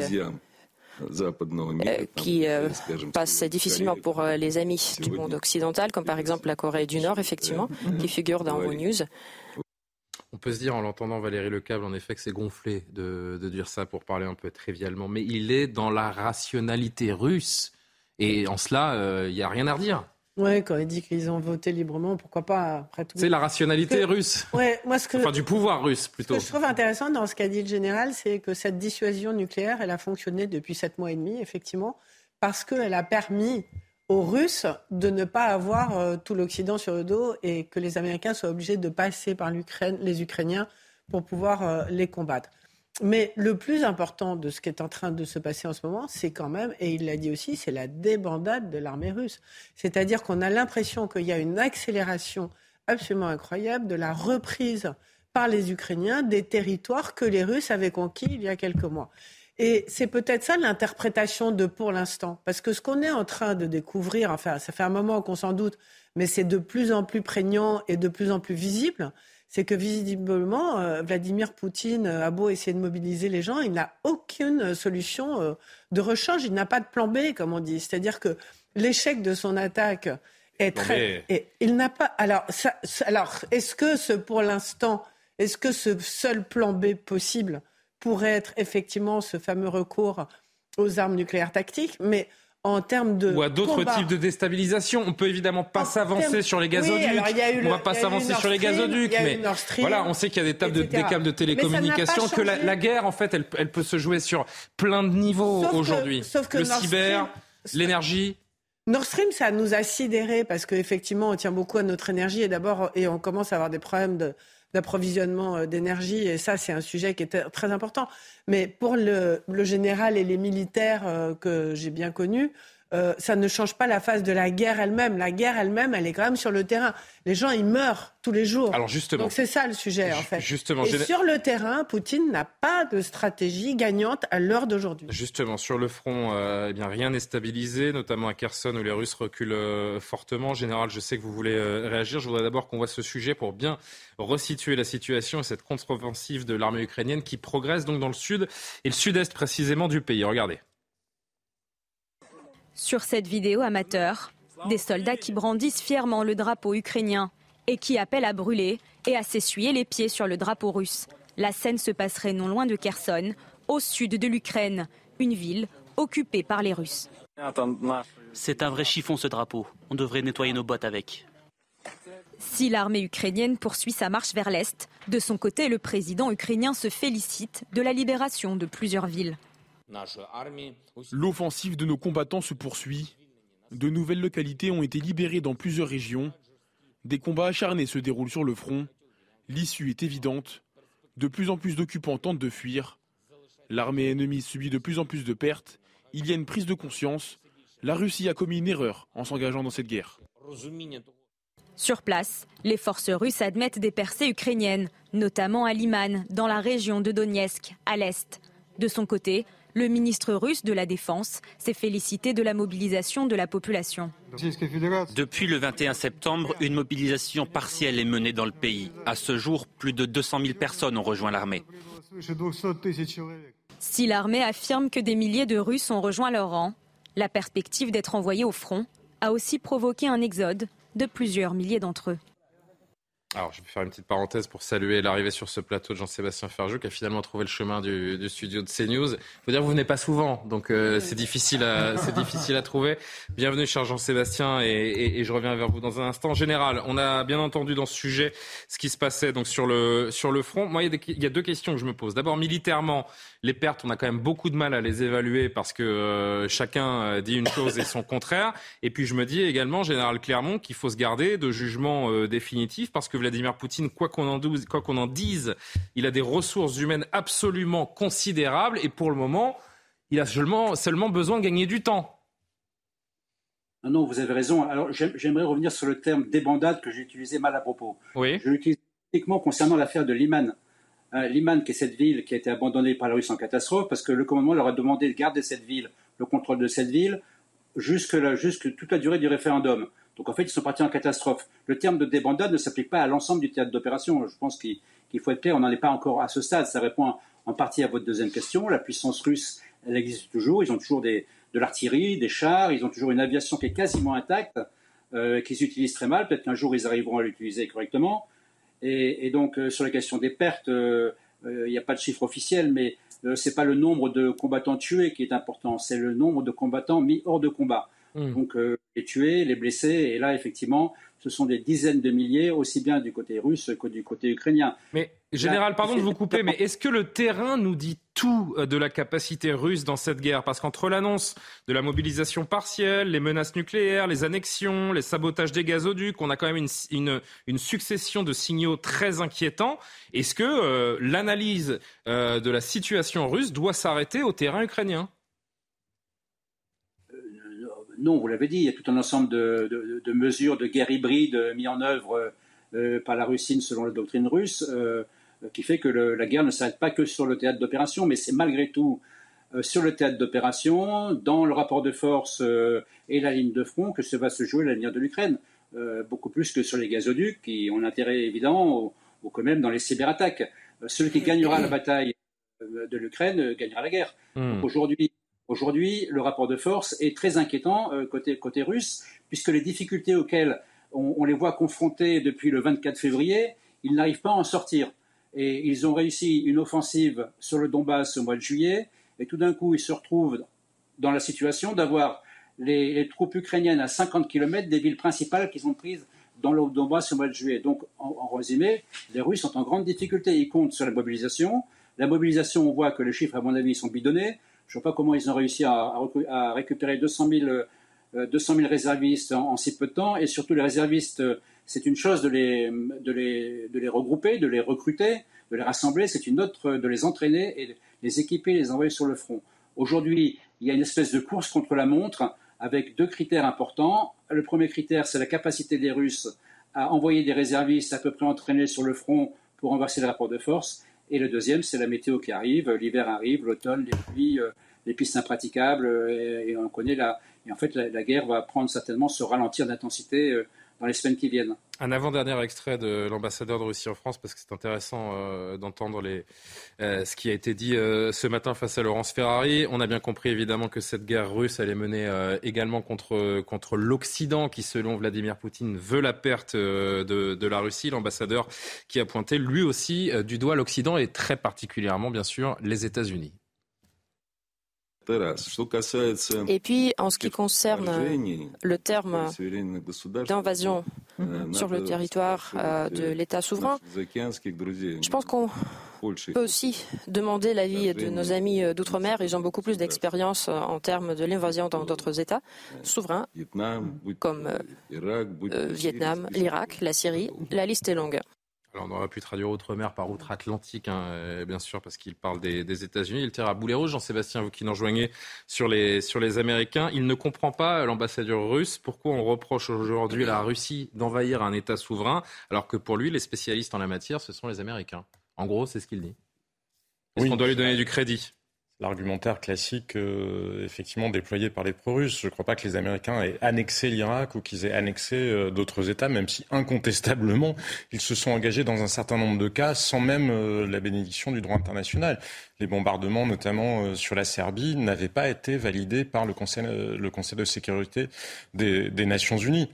euh, qui euh, passent difficilement pour euh, les amis du monde occidental, comme par exemple la Corée du Nord, effectivement, qui figure dans vos news. On peut se dire en l'entendant Valérie Lecable, en effet, que c'est gonflé de, de, dire ça pour parler un peu trivialement, mais il est dans la rationalité russe. Et en cela, il n'y a rien à redire. Oui, quand il dit qu'ils ont voté librement, pourquoi pas après tout? C'est la rationalité russe. Ouais, moi ce que enfin du pouvoir russe plutôt. Ce que je trouve intéressant dans ce qu'a dit le général, c'est que cette dissuasion nucléaire, elle a fonctionné depuis sept mois et demi, effectivement, parce qu'elle a permis aux Russes de ne pas avoir euh, tout l'Occident sur le dos et que les Américains soient obligés de passer par l'Ukraine, les Ukrainiens pour pouvoir euh, les combattre. Mais le plus important de ce qui est en train de se passer en ce moment, c'est quand même, et il l'a dit aussi, c'est la débandade de l'armée russe. C'est-à-dire qu'on a l'impression qu'il y a une accélération absolument incroyable de la reprise par les Ukrainiens des territoires que les Russes avaient conquis il y a quelques mois. Et c'est peut-être ça l'interprétation de pour l'instant. Parce que ce qu'on est en train de découvrir, enfin, ça fait un moment qu'on s'en doute, mais c'est de plus en plus prégnant et de plus en plus visible, c'est que visiblement, euh, Vladimir Poutine a beau essayer de mobiliser les gens, il n'a aucune solution euh, de rechange, il n'a pas de plan B, comme on dit. C'est-à-dire que l'échec de son attaque est très... Et il n'a pas... Alors, alors est-ce que ce, pour l'instant, est-ce que ce seul plan B possible? Pourrait être effectivement ce fameux recours aux armes nucléaires tactiques Mais en termes de ou à d'autres types de déstabilisation. On peut évidemment pas s'avancer sur les gazoducs. on va pas s'avancer sur les gazoducs, mais voilà, on sait qu'il y a des, tables de, des câbles de télécommunication, que la, guerre, en fait, elle, elle, peut se jouer sur plein de niveaux aujourd'hui. Le cyber, l'énergie. Nord Stream, ça nous a sidéré parce qu'effectivement, on tient beaucoup à notre énergie et d'abord, et on commence à avoir des problèmes de, d'approvisionnement euh, d'énergie. Et ça, c'est un sujet qui est très important. Mais pour le, le général et les militaires euh, que j'ai bien connus, euh, ça ne change pas la phase de la guerre elle-même. La guerre elle-même, elle est quand même sur le terrain. Les gens, ils meurent tous les jours. Alors justement. Donc c'est ça le sujet, en fait. Justement, Et sur le terrain, Poutine n'a pas de stratégie gagnante à l'heure d'aujourd'hui. Justement, sur le front, euh, eh bien, rien n'est stabilisé, notamment à Kherson où les Russes reculent euh, fortement. Général, je sais que vous voulez réagir. Je voudrais d'abord qu'on voit ce sujet pour bien resituer la situation et cette contre-offensive de l'armée ukrainienne qui progresse donc dans le sud et le sud-est précisément du pays. Regardez. Sur cette vidéo amateur, des soldats qui brandissent fièrement le drapeau ukrainien et qui appellent à brûler et à s'essuyer les pieds sur le drapeau russe. La scène se passerait non loin de Kherson, au sud de l'Ukraine, une ville occupée par les Russes. C'est un vrai chiffon ce drapeau. On devrait nettoyer nos bottes avec. Si l'armée ukrainienne poursuit sa marche vers l'Est, de son côté, le président ukrainien se félicite de la libération de plusieurs villes. L'offensive de nos combattants se poursuit. De nouvelles localités ont été libérées dans plusieurs régions. Des combats acharnés se déroulent sur le front. L'issue est évidente. De plus en plus d'occupants tentent de fuir. L'armée ennemie subit de plus en plus de pertes. Il y a une prise de conscience. La Russie a commis une erreur en s'engageant dans cette guerre. Sur place, les forces russes admettent des percées ukrainiennes, notamment à Liman, dans la région de Donetsk, à l'est. De son côté, le ministre russe de la Défense s'est félicité de la mobilisation de la population. Depuis le 21 septembre, une mobilisation partielle est menée dans le pays. À ce jour, plus de 200 000 personnes ont rejoint l'armée. Si l'armée affirme que des milliers de Russes ont rejoint leur rang, la perspective d'être envoyés au front a aussi provoqué un exode de plusieurs milliers d'entre eux. Alors, je vais faire une petite parenthèse pour saluer l'arrivée sur ce plateau de Jean-Sébastien Ferjou, qui a finalement trouvé le chemin du, studio de CNews. Il faut dire que vous venez pas souvent, donc euh, c'est difficile, à, c'est difficile à trouver. Bienvenue, cher Jean-Sébastien, et, je reviens vers vous dans un instant. En général, on a bien entendu dans ce sujet ce qui se passait donc sur le sur le front. Moi, il y, a il y a deux questions que je me pose. D'abord, militairement, les pertes, on a quand même beaucoup de mal à les évaluer parce que euh, chacun euh, dit une chose et son contraire. Et puis, je me dis également, général Clermont, qu'il faut se garder de jugement définitif parce que Vladimir Poutine, quoi qu'on en, en, dise, il a des ressources humaines absolument considérables et pour le moment, il a seulement, seulement besoin de gagner du temps. Non, non, vous avez raison. Alors, j'aimerais revenir sur le terme débandade que j'ai utilisé mal à propos. Oui. Je l'utilise uniquement concernant l'affaire de Liman. Liman, qui est cette ville qui a été abandonnée par la Russie en catastrophe, parce que le commandement leur a demandé de garder cette ville, le contrôle de cette ville, jusque, jusque toute la durée du référendum. Donc en fait, ils sont partis en catastrophe. Le terme de débandade ne s'applique pas à l'ensemble du théâtre d'opération. Je pense qu'il faut être clair, on n'en est pas encore à ce stade. Ça répond en partie à votre deuxième question. La puissance russe, elle existe toujours. Ils ont toujours de l'artillerie, des chars, ils ont toujours une aviation qui est quasiment intacte, euh, qu'ils utilisent très mal. Peut-être qu'un jour, ils arriveront à l'utiliser correctement. Et, donc, euh, sur la question des pertes, euh, il n'y a pas de chiffre officiel, mais ce n'est pas le nombre de combattants tués qui est important, c'est le nombre de combattants mis hors de combat. Hmm. Donc les tués, les blessés, et là effectivement, ce sont des dizaines de milliers, aussi bien du côté russe que du côté ukrainien. Mais général, pardon de vous couper, (laughs) mais est-ce que le terrain nous dit tout euh, de la capacité russe dans cette guerre? Parce qu'entre l'annonce de la mobilisation partielle, les menaces nucléaires, les annexions, les sabotages des gazoducs, on a quand même une, une, succession de signaux très inquiétants. Est-ce que euh, l'analyse euh, de la situation russe doit s'arrêter au terrain ukrainien? Non, vous l'avez dit, il y a tout un ensemble de, mesures de guerre hybride mises en œuvre euh, par la Russie selon la doctrine russe, euh, qui fait que la guerre ne s'arrête pas que sur le théâtre d'opération, mais c'est malgré tout euh, sur le théâtre d'opération, dans le rapport de force et la ligne de front, que se va se jouer l'avenir de l'Ukraine, beaucoup plus que sur les gazoducs, qui ont intérêt évident, ou, quand même dans les cyberattaques. celui qui gagnera la bataille de l'Ukraine gagnera la guerre. Hmm. Aujourd'hui, Aujourd'hui, le rapport de force est très inquiétant euh, côté, russe, puisque les difficultés auxquelles on, les voit confrontés depuis le 24 février, ils n'arrivent pas à en sortir. Et ils ont réussi une offensive sur le Donbass au mois de juillet, et tout d'un coup, ils se retrouvent dans la situation d'avoir les, troupes ukrainiennes à 50 km des villes principales qu'ils ont prises dans le Donbass au mois de juillet. Donc, en, en, résumé, les Russes sont en grande difficulté. Ils comptent sur la mobilisation. La mobilisation, on voit que les chiffres, à mon avis, sont bidonnés. Je ne vois pas comment ils ont réussi à, récupérer 200 000, euh, réservistes en, si peu de temps. Et surtout, les réservistes, euh, c'est une chose de les regrouper, de les recruter, de les rassembler. C'est une autre de les entraîner et les équiper, les envoyer sur le front. Aujourd'hui, il y a une espèce de course contre la montre avec deux critères importants. Le premier critère, c'est la capacité des Russes à envoyer des réservistes à peu près entraînés sur le front pour renverser le rapport de force. Et le deuxième, c'est la météo qui arrive. L'hiver arrive, l'automne, les pluies, euh, les pistes impraticables, euh, et, on connaît la. Et en fait, la, guerre va prendre certainement se ralentir d'intensité euh, dans. Un avant-dernier extrait de l'ambassadeur de Russie en France, parce que c'est intéressant d'entendre les, ce qui a été dit ce matin face à Laurence Ferrari. On a bien compris évidemment que cette guerre russe, elle est également contre, l'Occident, qui selon Vladimir Poutine veut la perte de, de la Russie. L'ambassadeur qui a pointé lui aussi du doigt l'Occident et très particulièrement bien sûr les États-Unis. Et puis, en ce qui concerne le terme d'invasion sur le territoire euh, de l'État souverain, je pense qu'on peut aussi demander l'avis de nos amis euh, d'outre-mer. Ils ont beaucoup plus d'expérience euh, en termes de l'invasion dans d'autres États souverains, comme Vietnam, l'Irak, la Syrie. La liste est longue. Alors, on aurait pu traduire outre-mer par outre-Atlantique, hein, euh, bien sûr, parce qu'il parle des, États-Unis. Il tire à boulet rouge, Jean-Sébastien, vous qui nous rejoignez sur les, sur les Américains. Il ne comprend pas, l'ambassadeur russe, pourquoi on reproche aujourd'hui à la Russie d'envahir un État souverain, alors que pour lui, les spécialistes en la matière, ce sont les Américains. En gros, c'est ce qu'il dit. Est-ce qu'on doit lui donner du crédit? L'argumentaire classique euh, effectivement déployé par les pro-russes. Je ne crois pas que les Américains aient annexé l'Irak ou qu'ils aient annexé euh, d'autres États, même si incontestablement ils se sont engagés dans un certain nombre de cas sans même euh, la bénédiction du droit international. Les bombardements, notamment sur la Serbie, n'avaient pas été validés par le Conseil, de sécurité des Nations Unies.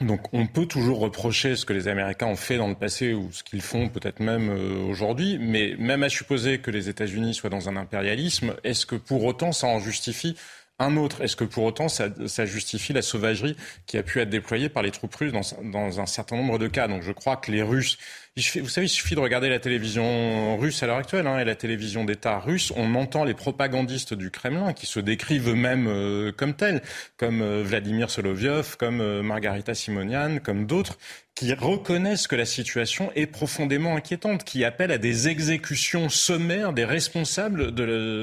Donc on peut toujours reprocher ce que les Américains ont fait dans le passé ou ce qu'ils font peut-être même euh, aujourd'hui, mais même à supposer que les États-Unis soient dans un impérialisme, est-ce que pour autant ça en justifie un autre? Est-ce que pour autant ça, justifie la sauvagerie qui a pu être déployée par les troupes russes dans, dans un certain nombre de cas? Donc je crois que les Russes vous savez, il suffit de regarder la télévision russe à l'heure actuelle hein, et la télévision d'État russe. On entend les propagandistes du Kremlin qui se décrivent eux-mêmes euh, comme tels, comme euh, Vladimir Solovyov, comme euh, Margarita Simonian, comme d'autres, qui reconnaissent que la situation est profondément inquiétante, qui appellent à des exécutions sommaires des responsables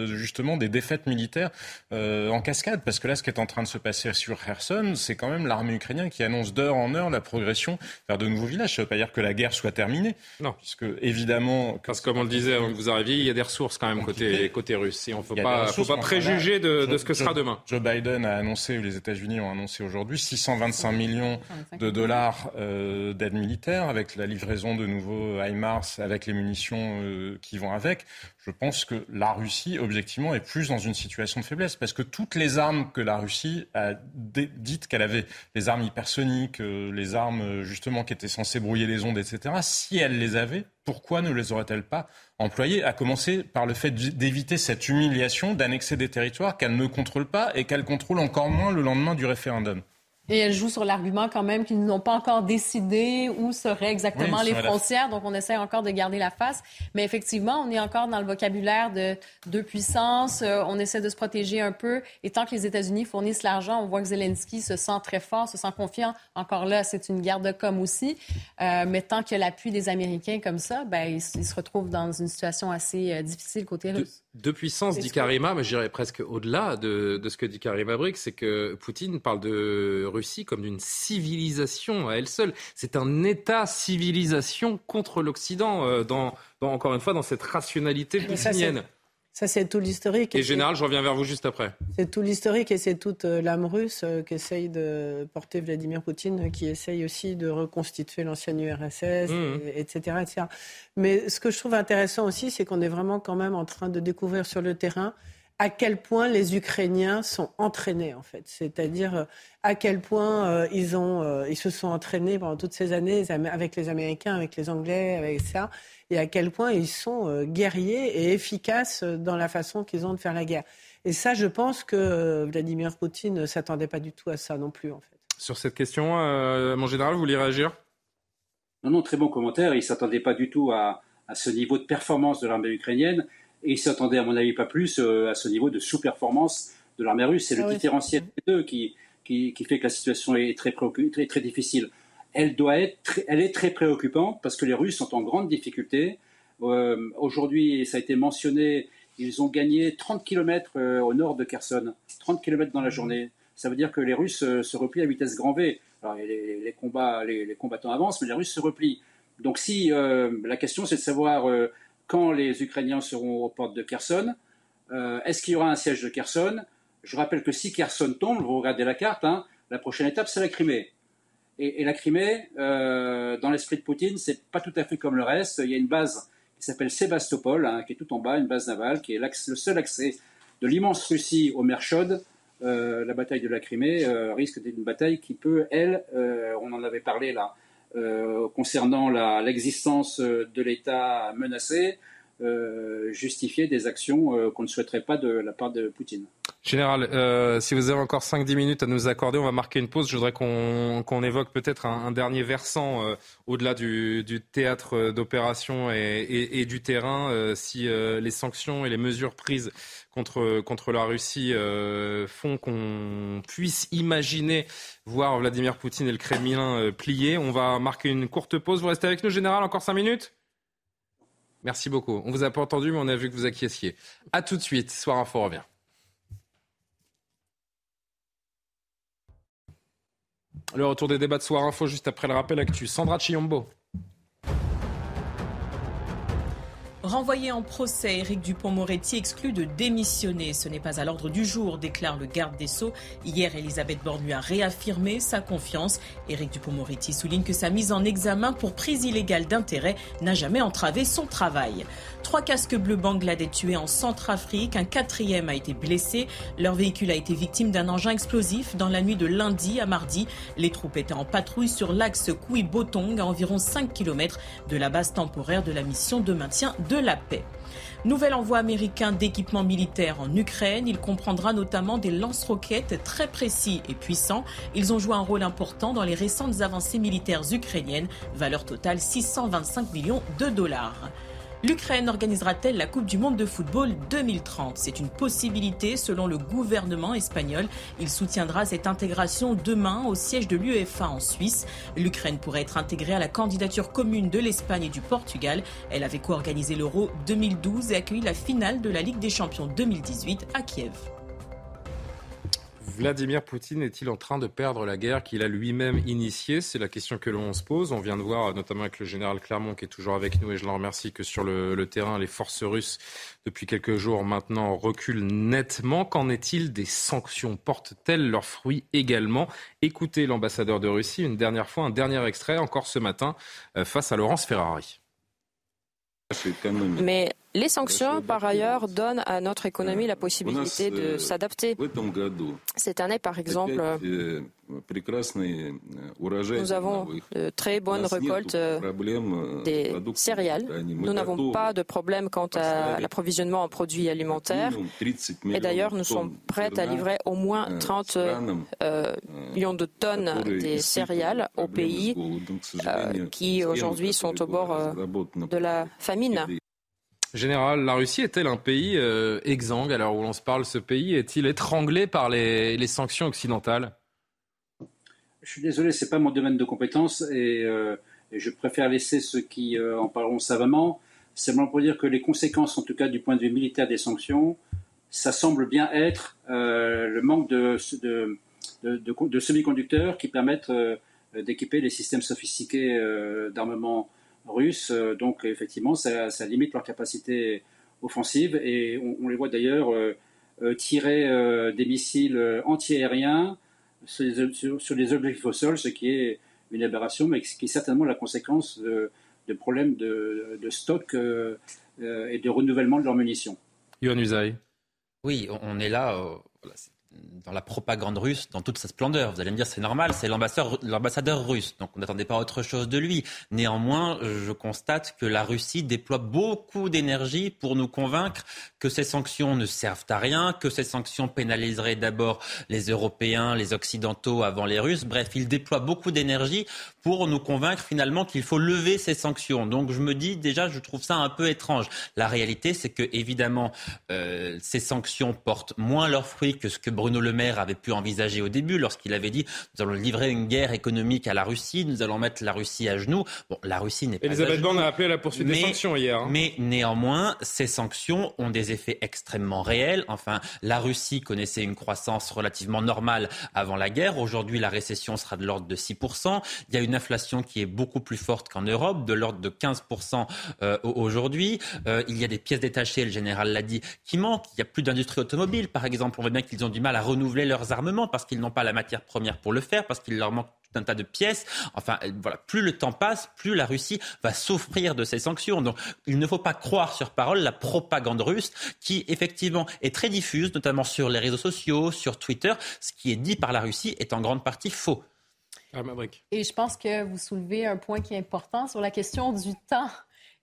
justement des défaites militaires en cascade. Parce que là, ce qui est en train de se passer sur Kherson, c'est quand même l'armée ukrainienne qui annonce d'heure en heure la progression vers de nouveaux villages. Ça ne veut pas dire que la guerre soit terminée terminé. Non. Puisque, évidemment. Parce que, comme on le disait avant que vous arriviez, il y a des ressources quand même côté, côté russe. Et on ne faut pas, faut pas préjuger de, de, ce que sera demain. Joe Biden a annoncé, les États-Unis ont annoncé aujourd'hui, 625 millions de dollars euh, d'aide militaire avec la livraison de nouveaux HIMARS, avec les munitions euh, qui vont avec. Je pense que la Russie, objectivement, est plus dans une situation de faiblesse parce que toutes les armes que la Russie a dites qu'elle avait, les armes hypersoniques, euh, les armes justement qui étaient censées brouiller les ondes, etc., si elle les avait, pourquoi ne les aurait-elle pas employées À commencer par le fait d'éviter cette humiliation d'annexer des territoires qu'elle ne contrôle pas et qu'elle contrôle encore moins le lendemain du référendum? Et elle joue sur l'argument quand même qu'ils n'ont pas encore décidé où seraient exactement les frontières. Donc, on essaie encore de garder la face. Mais effectivement, on est encore dans le vocabulaire de deux puissances. Euh, on essaie de se protéger un peu. Et tant que les États-Unis fournissent l'argent, on voit que Zelensky se sent très fort, se sent confiant. Encore là, c'est une guerre de com aussi. Euh, mais tant qu'il y a l'appui des Américains comme ça, ben, ils, se retrouvent dans une situation assez euh, difficile côté russe. Deux puissances, dit Karima, mais j'irais presque au-delà de, de, ce que dit Karima Brick, c'est que Poutine parle de Russie comme d'une civilisation à elle seule. C'est un État-civilisation contre l'Occident, euh, dans, dans, encore une fois, dans cette rationalité poutinienne. Ça, c'est tout l'historique. Et, général, je reviens vers vous juste après. C'est tout l'historique et c'est toute euh, l'âme russe euh, qu'essaye de porter Vladimir Poutine, qui essaye aussi de reconstituer l'ancienne URSS, etc., mmh. etc. Mais ce que je trouve intéressant aussi, c'est qu'on est vraiment quand même en train de découvrir sur le terrain à quel point les Ukrainiens sont entraînés, en fait. C'est-à-dire euh, à quel point ils, ont, ils se sont entraînés pendant toutes ces années avec les Américains, avec les Anglais, avec ça et à quel point ils sont euh, guerriers et efficaces dans la façon qu'ils ont de faire la guerre. Et ça, je pense que euh, Vladimir Poutine ne s'attendait pas du tout à ça non plus, en fait. Sur cette question, euh, mon général, vous voulez réagir? Non, non, très bon commentaire. Il ne s'attendait pas du tout à, ce niveau de performance de l'armée ukrainienne. Et il s'attendait, à mon avis, pas plus à ce niveau de sous-performance de l'armée russe. C'est le ah différentiel des deux qui, qui, fait que la situation est très, très, très difficile elle doit être, elle est très préoccupante parce que les Russes sont en grande difficulté. Euh, aujourd'hui, ça a été mentionné, ils ont gagné 30 km euh, au nord de Kherson, 30 km dans la journée. Ça veut dire que les Russes euh, se replient à vitesse grand V. Alors, les, combats, les, combattants avancent, mais les Russes se replient. Donc, si la question c'est de savoir quand les Ukrainiens seront aux portes de Kherson, est-ce qu'il y aura un siège de Kherson? Je rappelle que si Kherson tombe, vous regardez la carte, hein, la prochaine étape c'est la Crimée. Et, la Crimée, euh, dans l'esprit de Poutine, c'est pas tout à fait comme le reste. Il y a une base qui s'appelle Sébastopol, hein, qui est tout en bas, une base navale, qui est le seul accès de l'immense Russie aux mers chaudes. Euh, la bataille de la Crimée euh, risque d'être une bataille qui peut, elle, on en avait parlé là, concernant l'existence de l'État menacé, justifier des actions qu'on ne souhaiterait pas de la part de Poutine. Général, euh, si vous avez encore 5-10 minutes à nous accorder, on va marquer une pause. Je voudrais qu'on évoque peut-être un, dernier versant euh, au-delà du, théâtre d'opération et, du terrain, euh, si les sanctions et les mesures prises contre, contre la Russie font qu'on puisse imaginer voir Vladimir Poutine et le Kremlin plier. On va marquer une courte pause. Vous restez avec nous, Général, encore 5 minutes Merci beaucoup. On vous a pas entendu, mais on a vu que vous acquiesciez. À tout de suite. Soir Info revient. Le retour des débats de Soir Info juste après le rappel actu. Sandra Chiombo. Renvoyé en procès, Éric Dupont-Moretti exclut de démissionner. Ce n'est pas à l'ordre du jour, déclare le garde des Sceaux. Hier, Elisabeth Borne lui a réaffirmé sa confiance. Éric Dupont-Moretti souligne que sa mise en examen pour prise illégale d'intérêt n'a jamais entravé son travail. Trois casques bleus bangladais tués en Centrafrique. Un quatrième a été blessé. Leur véhicule a été victime d'un engin explosif dans la nuit de lundi à mardi. Les troupes étaient en patrouille sur l'axe Kui-Botong, à environ 5 km de la base temporaire de la mission de maintien de la paix. Nouvel envoi américain d'équipements militaires en Ukraine. Il comprendra notamment des lance-roquettes très précis et puissants. Ils ont joué un rôle important dans les récentes avancées militaires ukrainiennes. Valeur totale 625 millions de dollars. L'Ukraine organisera-t-elle la Coupe du Monde de football 2030 C'est une possibilité selon le gouvernement espagnol. Il soutiendra cette intégration demain au siège de l'UEFA en Suisse. L'Ukraine pourrait être intégrée à la candidature commune de l'Espagne et du Portugal. Elle avait co-organisé l'Euro 2012 et accueilli la finale de la Ligue des Champions 2018 à Kiev. Vladimir Poutine est-il en train de perdre la guerre qu'il a lui-même initiée? C'est la question que l'on se pose. On vient de voir, notamment avec le général Clermont qui est toujours avec nous, et je l'en remercie, que sur le, le terrain, les forces russes, depuis quelques jours maintenant, reculent nettement. Qu'en est-il des sanctions? Portent-elles leurs fruits également? Écoutez l'ambassadeur de Russie une dernière fois, un dernier extrait, encore ce matin, euh, face à Laurence Ferrari. Mais les sanctions, par ailleurs, donnent à notre économie la possibilité de s'adapter. Cette année, par exemple, nous avons de très bonnes récoltes des céréales. Nous n'avons pas de problème quant à l'approvisionnement en produits alimentaires. Et d'ailleurs, nous sommes prêts à livrer au moins 30 millions de tonnes des céréales aux pays qui aujourd'hui sont au bord de la famine. Général, la Russie est-elle un pays euh, exsangue? À l'heure où l'on se parle Ce pays est-il étranglé par les, sanctions occidentales? Je suis désolé, ce n'est pas mon domaine de compétence et, euh, je préfère laisser ceux qui euh, en parleront savamment. C'est pour dire que les conséquences, en tout cas du point de vue militaire des sanctions, ça semble bien être le manque de, de semi-conducteurs qui permettent d'équiper les systèmes sophistiqués d'armement russes. Euh, donc effectivement, ça, limite leur capacité offensive et on, les voit d'ailleurs euh, euh, tirer des missiles antiaériens sur les, sur, les, objectifs au sol, ce qui est une aberration, mais qui est certainement la conséquence de, problèmes de, stock et de renouvellement de leurs munitions. Yohann Usaï. Oui, on est là dans la propagande russe dans toute sa splendeur. Vous allez me dire, c'est normal, c'est l'ambassadeur russe, donc on n'attendait pas autre chose de lui. Néanmoins, je constate que la Russie déploie beaucoup d'énergie pour nous convaincre que ces sanctions ne servent à rien, que ces sanctions pénaliseraient d'abord les Européens, les Occidentaux avant les Russes. Bref, il déploie beaucoup d'énergie pour nous convaincre finalement qu'il faut lever ces sanctions. Donc je me dis déjà, je trouve ça un peu étrange. La réalité, c'est que évidemment, euh, ces sanctions portent moins leurs fruits que ce que Bruno Le Maire avait pu envisager au début lorsqu'il avait dit nous allons livrer une guerre économique à la Russie, nous allons mettre la Russie à genoux. Bon, la Russie n'est pas. Elisabeth Borne a appelé à la poursuite des sanctions hier. Hein. Mais néanmoins, ces sanctions ont des effets extrêmement réels. Enfin, la Russie connaissait une croissance relativement normale avant la guerre. Aujourd'hui, la récession sera de l'ordre de 6%. Il y a une inflation qui est beaucoup plus forte qu'en Europe, de l'ordre de 15% euh, aujourd'hui. Euh, il y a des pièces détachées, le général l'a dit, qui manquent. Il n'y a plus d'industrie automobile, par exemple. On voit bien qu'ils ont du mal à renouveler leurs armements parce qu'ils n'ont pas la matière première pour le faire, parce qu'il leur manque un tas de pièces. Enfin, euh, voilà, plus le temps passe, plus la Russie va s'offrir de ces sanctions. Donc, il ne faut pas croire sur parole la propagande russe qui, effectivement, est très diffuse, notamment sur les réseaux sociaux, sur Twitter. Ce qui est dit par la Russie est en grande partie faux. Ah, Et je pense que vous soulevez un point qui est important sur la question du temps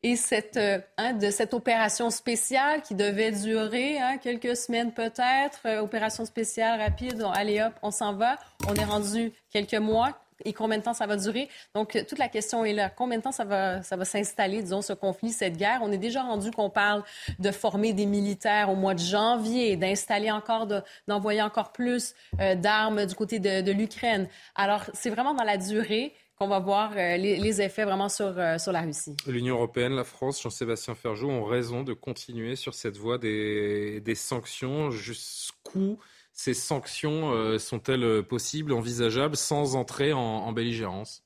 et euh, hein, de cette opération spéciale qui devait durer hein, quelques semaines peut-être, euh, opération spéciale rapide, allez hop, on s'en va. On est rendu quelques mois. Et combien de temps ça va durer? Donc, euh, toute la question est là. Combien de temps ça va, ça va s'installer, disons, ce conflit, cette guerre? On est déjà rendu qu'on parle de former des militaires au mois de janvier, d'installer encore, d'envoyer encore plus d'armes du côté de, l'Ukraine. Alors, c'est vraiment dans la durée qu'on va voir euh, les, effets vraiment sur, euh, sur la Russie. L'Union européenne, la France, Jean-Sébastien Ferjou ont raison de continuer sur cette voie des, des sanctions. Jusqu'où ces sanctions euh, sont-elles possibles, envisageables, sans entrer en, en belligérance?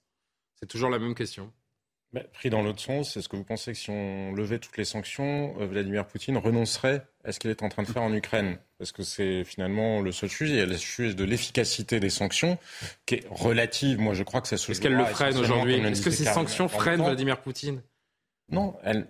C'est toujours la même question. pris dans l'autre sens, est-ce que vous pensez que si on levait toutes les sanctions, Vladimir Poutine renoncerait à ce qu'il est en train de faire en Ukraine? Parce que c'est finalement le seul sujet. Il y a le sujet de l'efficacité des sanctions, qui est relative. Moi, je crois que ça se. Est-ce qu'elle le freine aujourd'hui Est-ce que ces sanctions freinent Vladimir Poutine? Non, elle,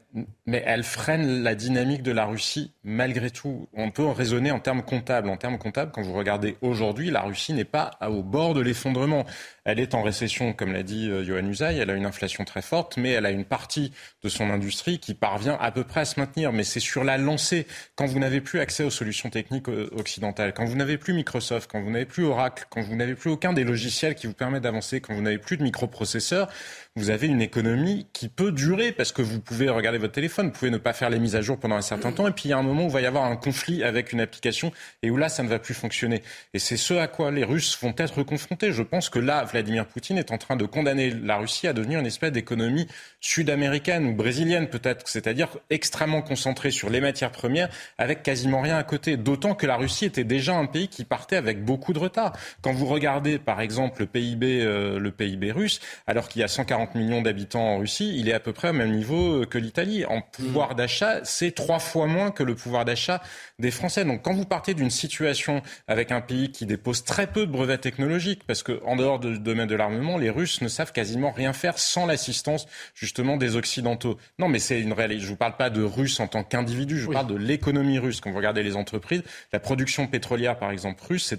mais elle freine la dynamique de la Russie malgré tout. On peut raisonner en termes comptables. En termes comptables, quand vous regardez aujourd'hui, la Russie n'est pas au bord de l'effondrement. Elle est en récession, comme l'a dit euh, Johan Usaï. Elle a une inflation très forte, mais elle a une partie de son industrie qui parvient à peu près à se maintenir. Mais c'est sur la lancée. Quand vous n'avez plus accès aux solutions techniques euh, occidentales, quand vous n'avez plus Microsoft, quand vous n'avez plus Oracle, quand vous n'avez plus aucun des logiciels qui vous permettent d'avancer, quand vous n'avez plus de microprocesseurs, vous avez une économie qui peut durer parce que pouvez regarder votre téléphone, vous pouvez ne pas faire les mises à jour pendant un certain temps, et puis il y a un moment où il va y avoir un conflit avec une application, et où là, ça ne va plus fonctionner. Et c'est ce à quoi les Russes vont être confrontés. Je pense que là, Vladimir Poutine est en train de condamner la Russie à devenir une espèce d'économie sud-américaine ou brésilienne peut-être, c'est-à-dire extrêmement concentrée sur les matières premières, avec quasiment rien à côté. D'autant que la Russie était déjà un pays qui partait avec beaucoup de retard. Quand vous regardez, par exemple, le PIB, euh, le PIB russe, alors qu'il y a 140 millions d'habitants en Russie, il est à peu près au même niveau que l'Italie. En pouvoir d'achat, c'est trois fois moins que le pouvoir d'achat des Français. Donc quand vous partez d'une situation avec un pays qui dépose très peu de brevets technologiques, parce qu'en dehors du domaine de l'armement, les Russes ne savent quasiment rien faire sans l'assistance justement des Occidentaux. Non, mais c'est une réalité. Je ne vous parle pas de Russes en tant qu'individu, je vous parle de l'économie russe. Quand vous regardez les entreprises, la production pétrolière, par exemple, russe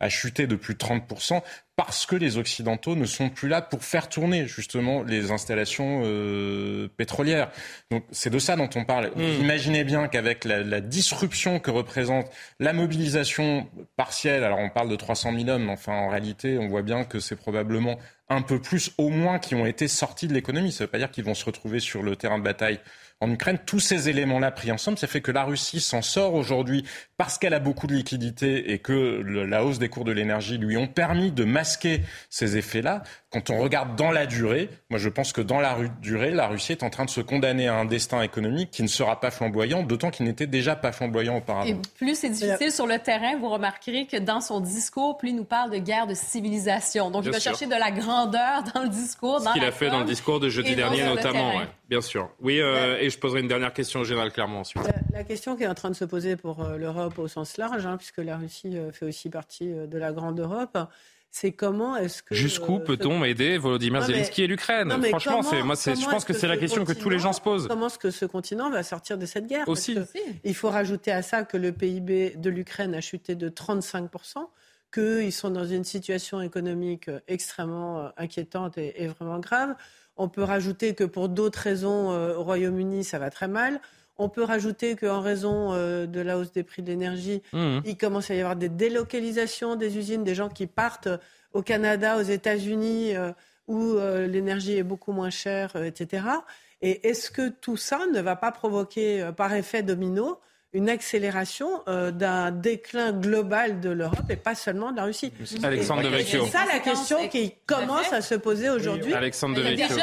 a chuté de plus de 30% parce que les Occidentaux ne sont plus là pour faire tourner justement les installations euh, pétrolières. Donc c'est de ça dont on parle. Mmh. Imaginez bien qu'avec la, la, disruption que représente la mobilisation partielle, alors on parle de 300 000 hommes, mais enfin en réalité on voit bien que c'est probablement un peu plus au moins qui ont été sortis de l'économie. Ça ne veut pas dire qu'ils vont se retrouver sur le terrain de bataille en Ukraine. Tous ces éléments-là pris ensemble, ça fait que la Russie s'en sort aujourd'hui parce qu'elle a beaucoup de liquidités et que la hausse des cours de l'énergie lui ont permis de masquer ces effets-là. Quand on regarde dans la durée, moi je pense que dans la durée, la Russie est en train de se condamner à un destin économique qui ne sera pas flamboyant, d'autant qu'il n'était déjà pas flamboyant auparavant. Et plus c'est difficile sur le terrain, vous remarquerez que dans son discours, plus il nous parle de guerre de civilisation. Donc il va chercher de la grandeur dans le discours. Ce qu'il a fait dans le discours de jeudi dernier notamment, ouais, bien sûr. Oui, euh, et je poserai une dernière question au général Clermont ensuite. La, la, question qui est en train de se poser pour euh, l'Europe au sens large, hein, puisque la Russie euh, fait aussi partie euh, de la grande Europe, c'est comment est-ce que jusqu'où peut-on aider Volodymyr Zelensky et l'Ukraine Franchement, moi, je pense que, c'est la question que tous les gens se posent. Comment est-ce que ce continent va sortir de cette guerre? Aussi, il faut rajouter à ça que le PIB de l'Ukraine a chuté de 35 qu'ils sont dans une situation économique extrêmement inquiétante et, et vraiment grave. On peut rajouter que pour d'autres raisons, euh, au Royaume-Uni, ça va très mal. On peut rajouter qu'en raison euh, de la hausse des prix de l'énergie, mmh. il commence à y avoir des délocalisations des usines, des gens qui partent au Canada, aux États-Unis, euh, où euh, l'énergie est beaucoup moins chère, etc. Et est-ce que tout ça ne va pas provoquer, par effet domino, une accélération euh, d'un déclin global de l'Europe et pas seulement de la Russie. Alexandre de Vecchio. C'est ça la question qui commence à se poser aujourd'hui. Alexandre de Vecchio.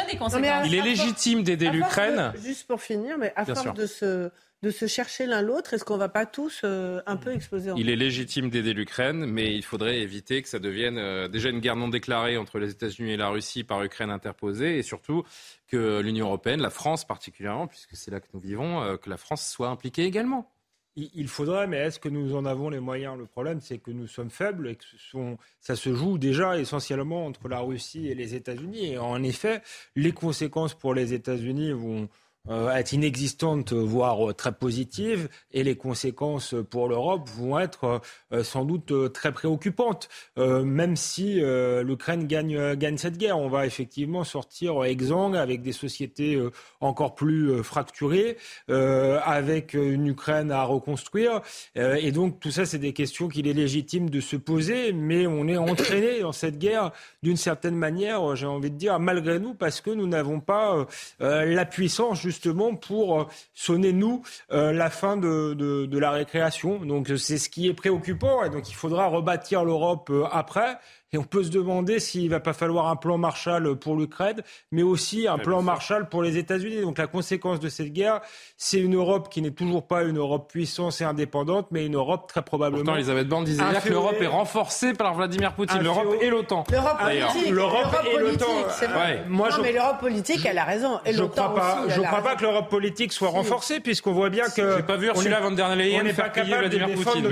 Il, il est légitime d'aider l'Ukraine. Juste pour finir, mais à force de se de se chercher l'un l'autre Est-ce qu'on ne va pas tous euh, un peu exploser en Il est légitime d'aider l'Ukraine, mais il faudrait éviter que ça devienne euh, déjà une guerre non déclarée entre les États-Unis et la Russie par Ukraine interposée, et surtout que l'Union européenne, la France particulièrement, puisque c'est là que nous vivons, euh, que la France soit impliquée également. Il faudrait, mais est-ce que nous en avons les moyens? Le problème, c'est que nous sommes faibles et que ce ça se joue déjà essentiellement entre la Russie et les États-Unis. Et en effet, les conséquences pour les États-Unis vont, être inexistante, voire euh, très positive, et les conséquences pour l'Europe vont être euh, sans doute euh, très préoccupantes. Euh, même si euh, l'Ukraine gagne, gagne cette guerre, on va effectivement sortir exsangue avec des sociétés encore plus fracturées, avec une Ukraine à reconstruire. et donc tout ça, c'est des questions qu'il est légitime de se poser, mais on est entraîné dans cette guerre d'une certaine manière, j'ai envie de dire, malgré nous, parce que nous n'avons pas la puissance justement pour euh, sonner, nous, euh, la fin de, la récréation. Donc c'est ce qui est préoccupant et donc il faudra rebâtir l'Europe euh, après. Et on peut se demander s'il va pas falloir un plan Marshall pour l'Ukraine, mais aussi un plan Marshall pour les États-Unis. Donc la conséquence de cette guerre, c'est une Europe qui n'est toujours pas une Europe puissance et indépendante, mais une Europe très probablement. Pourtant, Elisabeth Borne disait hier que l'Europe est renforcée par Vladimir Poutine, l'Europe et l'OTAN. L'Europe politique, l'Europe et l'OTAN. C'est vrai. Moi, non, je... mais l'Europe politique, elle a raison. Et je ne crois pas, aussi, je crois pas que l'Europe politique soit si. renforcée, puisqu'on voit bien si. que. J'ai pas vu Ursula von der Leyen on n'est pas capable de Vladimir Poutine.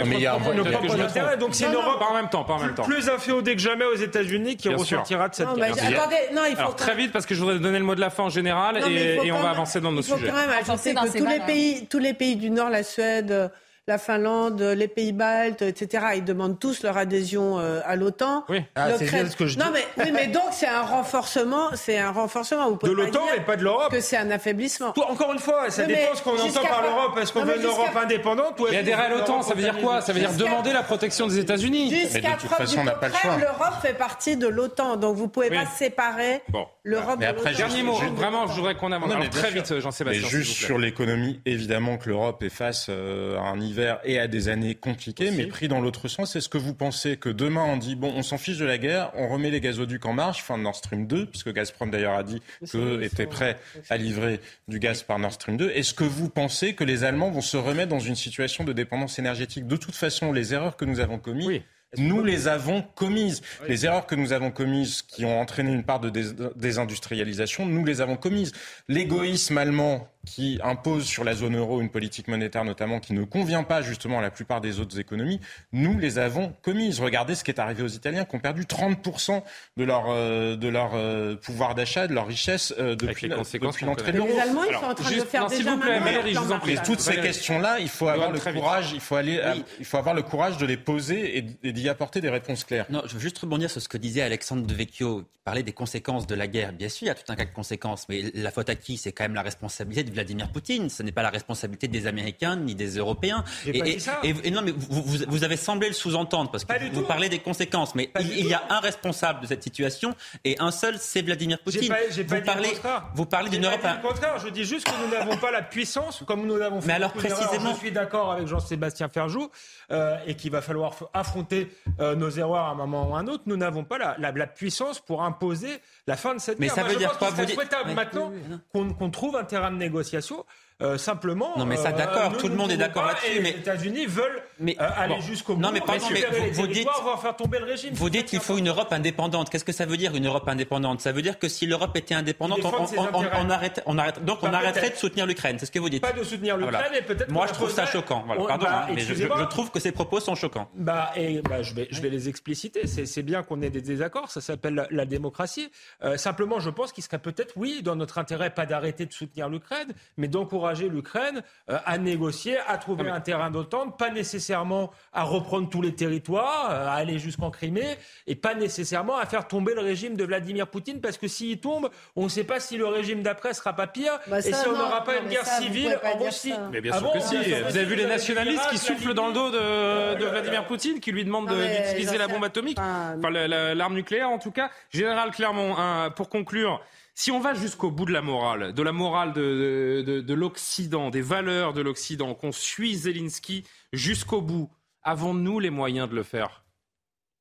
Notre, intérêt. Donc c'est une Europe pas en même temps, pas en même temps. Plus inféodée que jamais aux États-Unis qui ressortira de cette non, guerre. Attendez, non, il faut Alors, très vite, parce que je voudrais donner le mot de la fin en général non, et, et on va avancer dans nos il faut sujets. quand même ajouter que tous les, pays, tous les pays du Nord, la Suède, la Finlande, les pays baltes, etc. Ils demandent tous leur adhésion euh, à l'OTAN. Oui, ah, c'est ce que je non, dis. mais, oui, mais donc c'est un renforcement, c'est un renforcement. Vous pouvez de l'OTAN, mais pas de l'Europe. Que c'est un affaiblissement. Tout, encore une fois, ça oui, dépend ce qu'on entend par l'Europe. Est-ce qu'on veut une Europe indépendante ou est-ce adhérer à l'OTAN, ça veut dire quoi Ça veut dire demander la protection des États-Unis. Jusqu'à preuve du l'Europe fait partie de l'OTAN, donc vous pouvez pas séparer bon. l'Europe. Mais après, dernier mot. Vraiment, je voudrais qu'on avance. très vite, Jean-Sébastien. Mais juste sur l'économie, évidemment que l'Europe est face euh, à un hiver et à des années compliquées, mais pris dans l'autre sens. Est-ce que vous pensez que demain on dit bon, on s'en fiche de la guerre, on remet les gazoducs en marche, fin de Nord Stream 2, puisque Gazprom d'ailleurs a dit qu'eux étaient prêts à livrer du gaz par Nord Stream 2. Est-ce que vous pensez que les Allemands vont se remettre dans une situation de dépendance énergétique? De toute façon, les erreurs que nous avons commises, nous les avons commises. Les erreurs que nous avons commises, qui ont entraîné une part de désindustrialisation, nous les avons commises. L'égoïsme allemand qui impose sur la zone euro une politique monétaire notamment qui ne convient pas justement à la plupart des autres économies, nous les avons commises. Regardez ce qui est arrivé aux Italiens qui ont perdu 30% de leur, euh, de leur euh, pouvoir d'achat, de leur richesse euh, depuis, depuis l'entrée de l'euro. Les Allemands, ils sont en train de faire déjà vous plaît, Valérie, je vous en prie. Toutes ces questions-là, il faut avoir le courage, il faut aller, il faut avoir le courage de les poser et d'y apporter des réponses claires. Non, je veux juste rebondir sur ce que disait Alexandre de Vecchio, qui parlait des conséquences de la guerre. Bien sûr, il y a tout un cas de conséquences, mais la faute à qui? C'est quand même la responsabilité de Vladimir Poutine. Ce n'est pas la responsabilité des Américains ni des Européens. Et, pas dit ça. et, non, mais vous, vous, avez semblé le sous-entendre parce que vous, parlez des conséquences. Mais il, y a un responsable de cette situation et un seul, c'est Vladimir Poutine. Pas, vous, pas parlez, vous parlez d'une Europe. Pas contraire. Je dis juste que nous n'avons pas la puissance comme nous l'avons fait. Mais alors précisément, je suis d'accord avec Jean-Sébastien Ferjou euh, et qu'il va falloir affronter euh, nos erreurs à un moment ou à un autre. Nous n'avons pas la, la, puissance pour imposer la fin de cette mais guerre. Mais ça veut dire quoi vous souhaitable maintenant qu'on trouve un terrain de négociation euh, simplement. Non, mais ça, d'accord, euh, tout le monde est d'accord là-dessus. Mais les États-unis veulent mais, euh, aller jusqu'au bout. Non, mais pardon, mais vous, dites, faire tomber le régime. Vous dites qu'il faut une Europe indépendante. Qu'est-ce que ça veut dire une Europe indépendante? Ça veut dire que si l'Europe était indépendante, on, on, arrête, on arrête, donc on bah, arrêterait de soutenir l'Ukraine. C'est ce que vous dites. Pas de soutenir l'Ukraine, et peut-être. Moi, je trouve ça choquant. Voilà, pardon, bah, hein, mais je, je, trouve que ces propos sont choquants. Bah, et bah, je vais, je vais les expliciter. C'est bien qu'on ait des désaccords. Ça s'appelle la démocratie. Simplement, je pense qu'il serait peut-être, oui, dans notre intérêt, pas d'arrêter de soutenir l'Ukraine, mais d'encourager l'Ukraine euh, à négocier, à trouver un terrain d'entente, pas nécessairement à reprendre tous les territoires, euh, à aller jusqu'en Crimée, et pas nécessairement à faire tomber le régime de Vladimir Poutine, parce que s'il tombe, on ne sait pas si le régime d'après sera pas pire, bah et si on n'aura pas une guerre civile en Russie. Mais bien ah sûr que si. Vous avez vu les nationalistes qui soufflent dans le dos de, de Vladimir Poutine, qui lui demandent d'utiliser la bombe atomique, enfin l'arme nucléaire en tout cas. Général Clermont, pour conclure, si on va jusqu'au bout de la morale, de la morale de, l'Occident, des valeurs de l'Occident, qu'on suit Zelensky jusqu'au bout, avons-nous les moyens de le faire?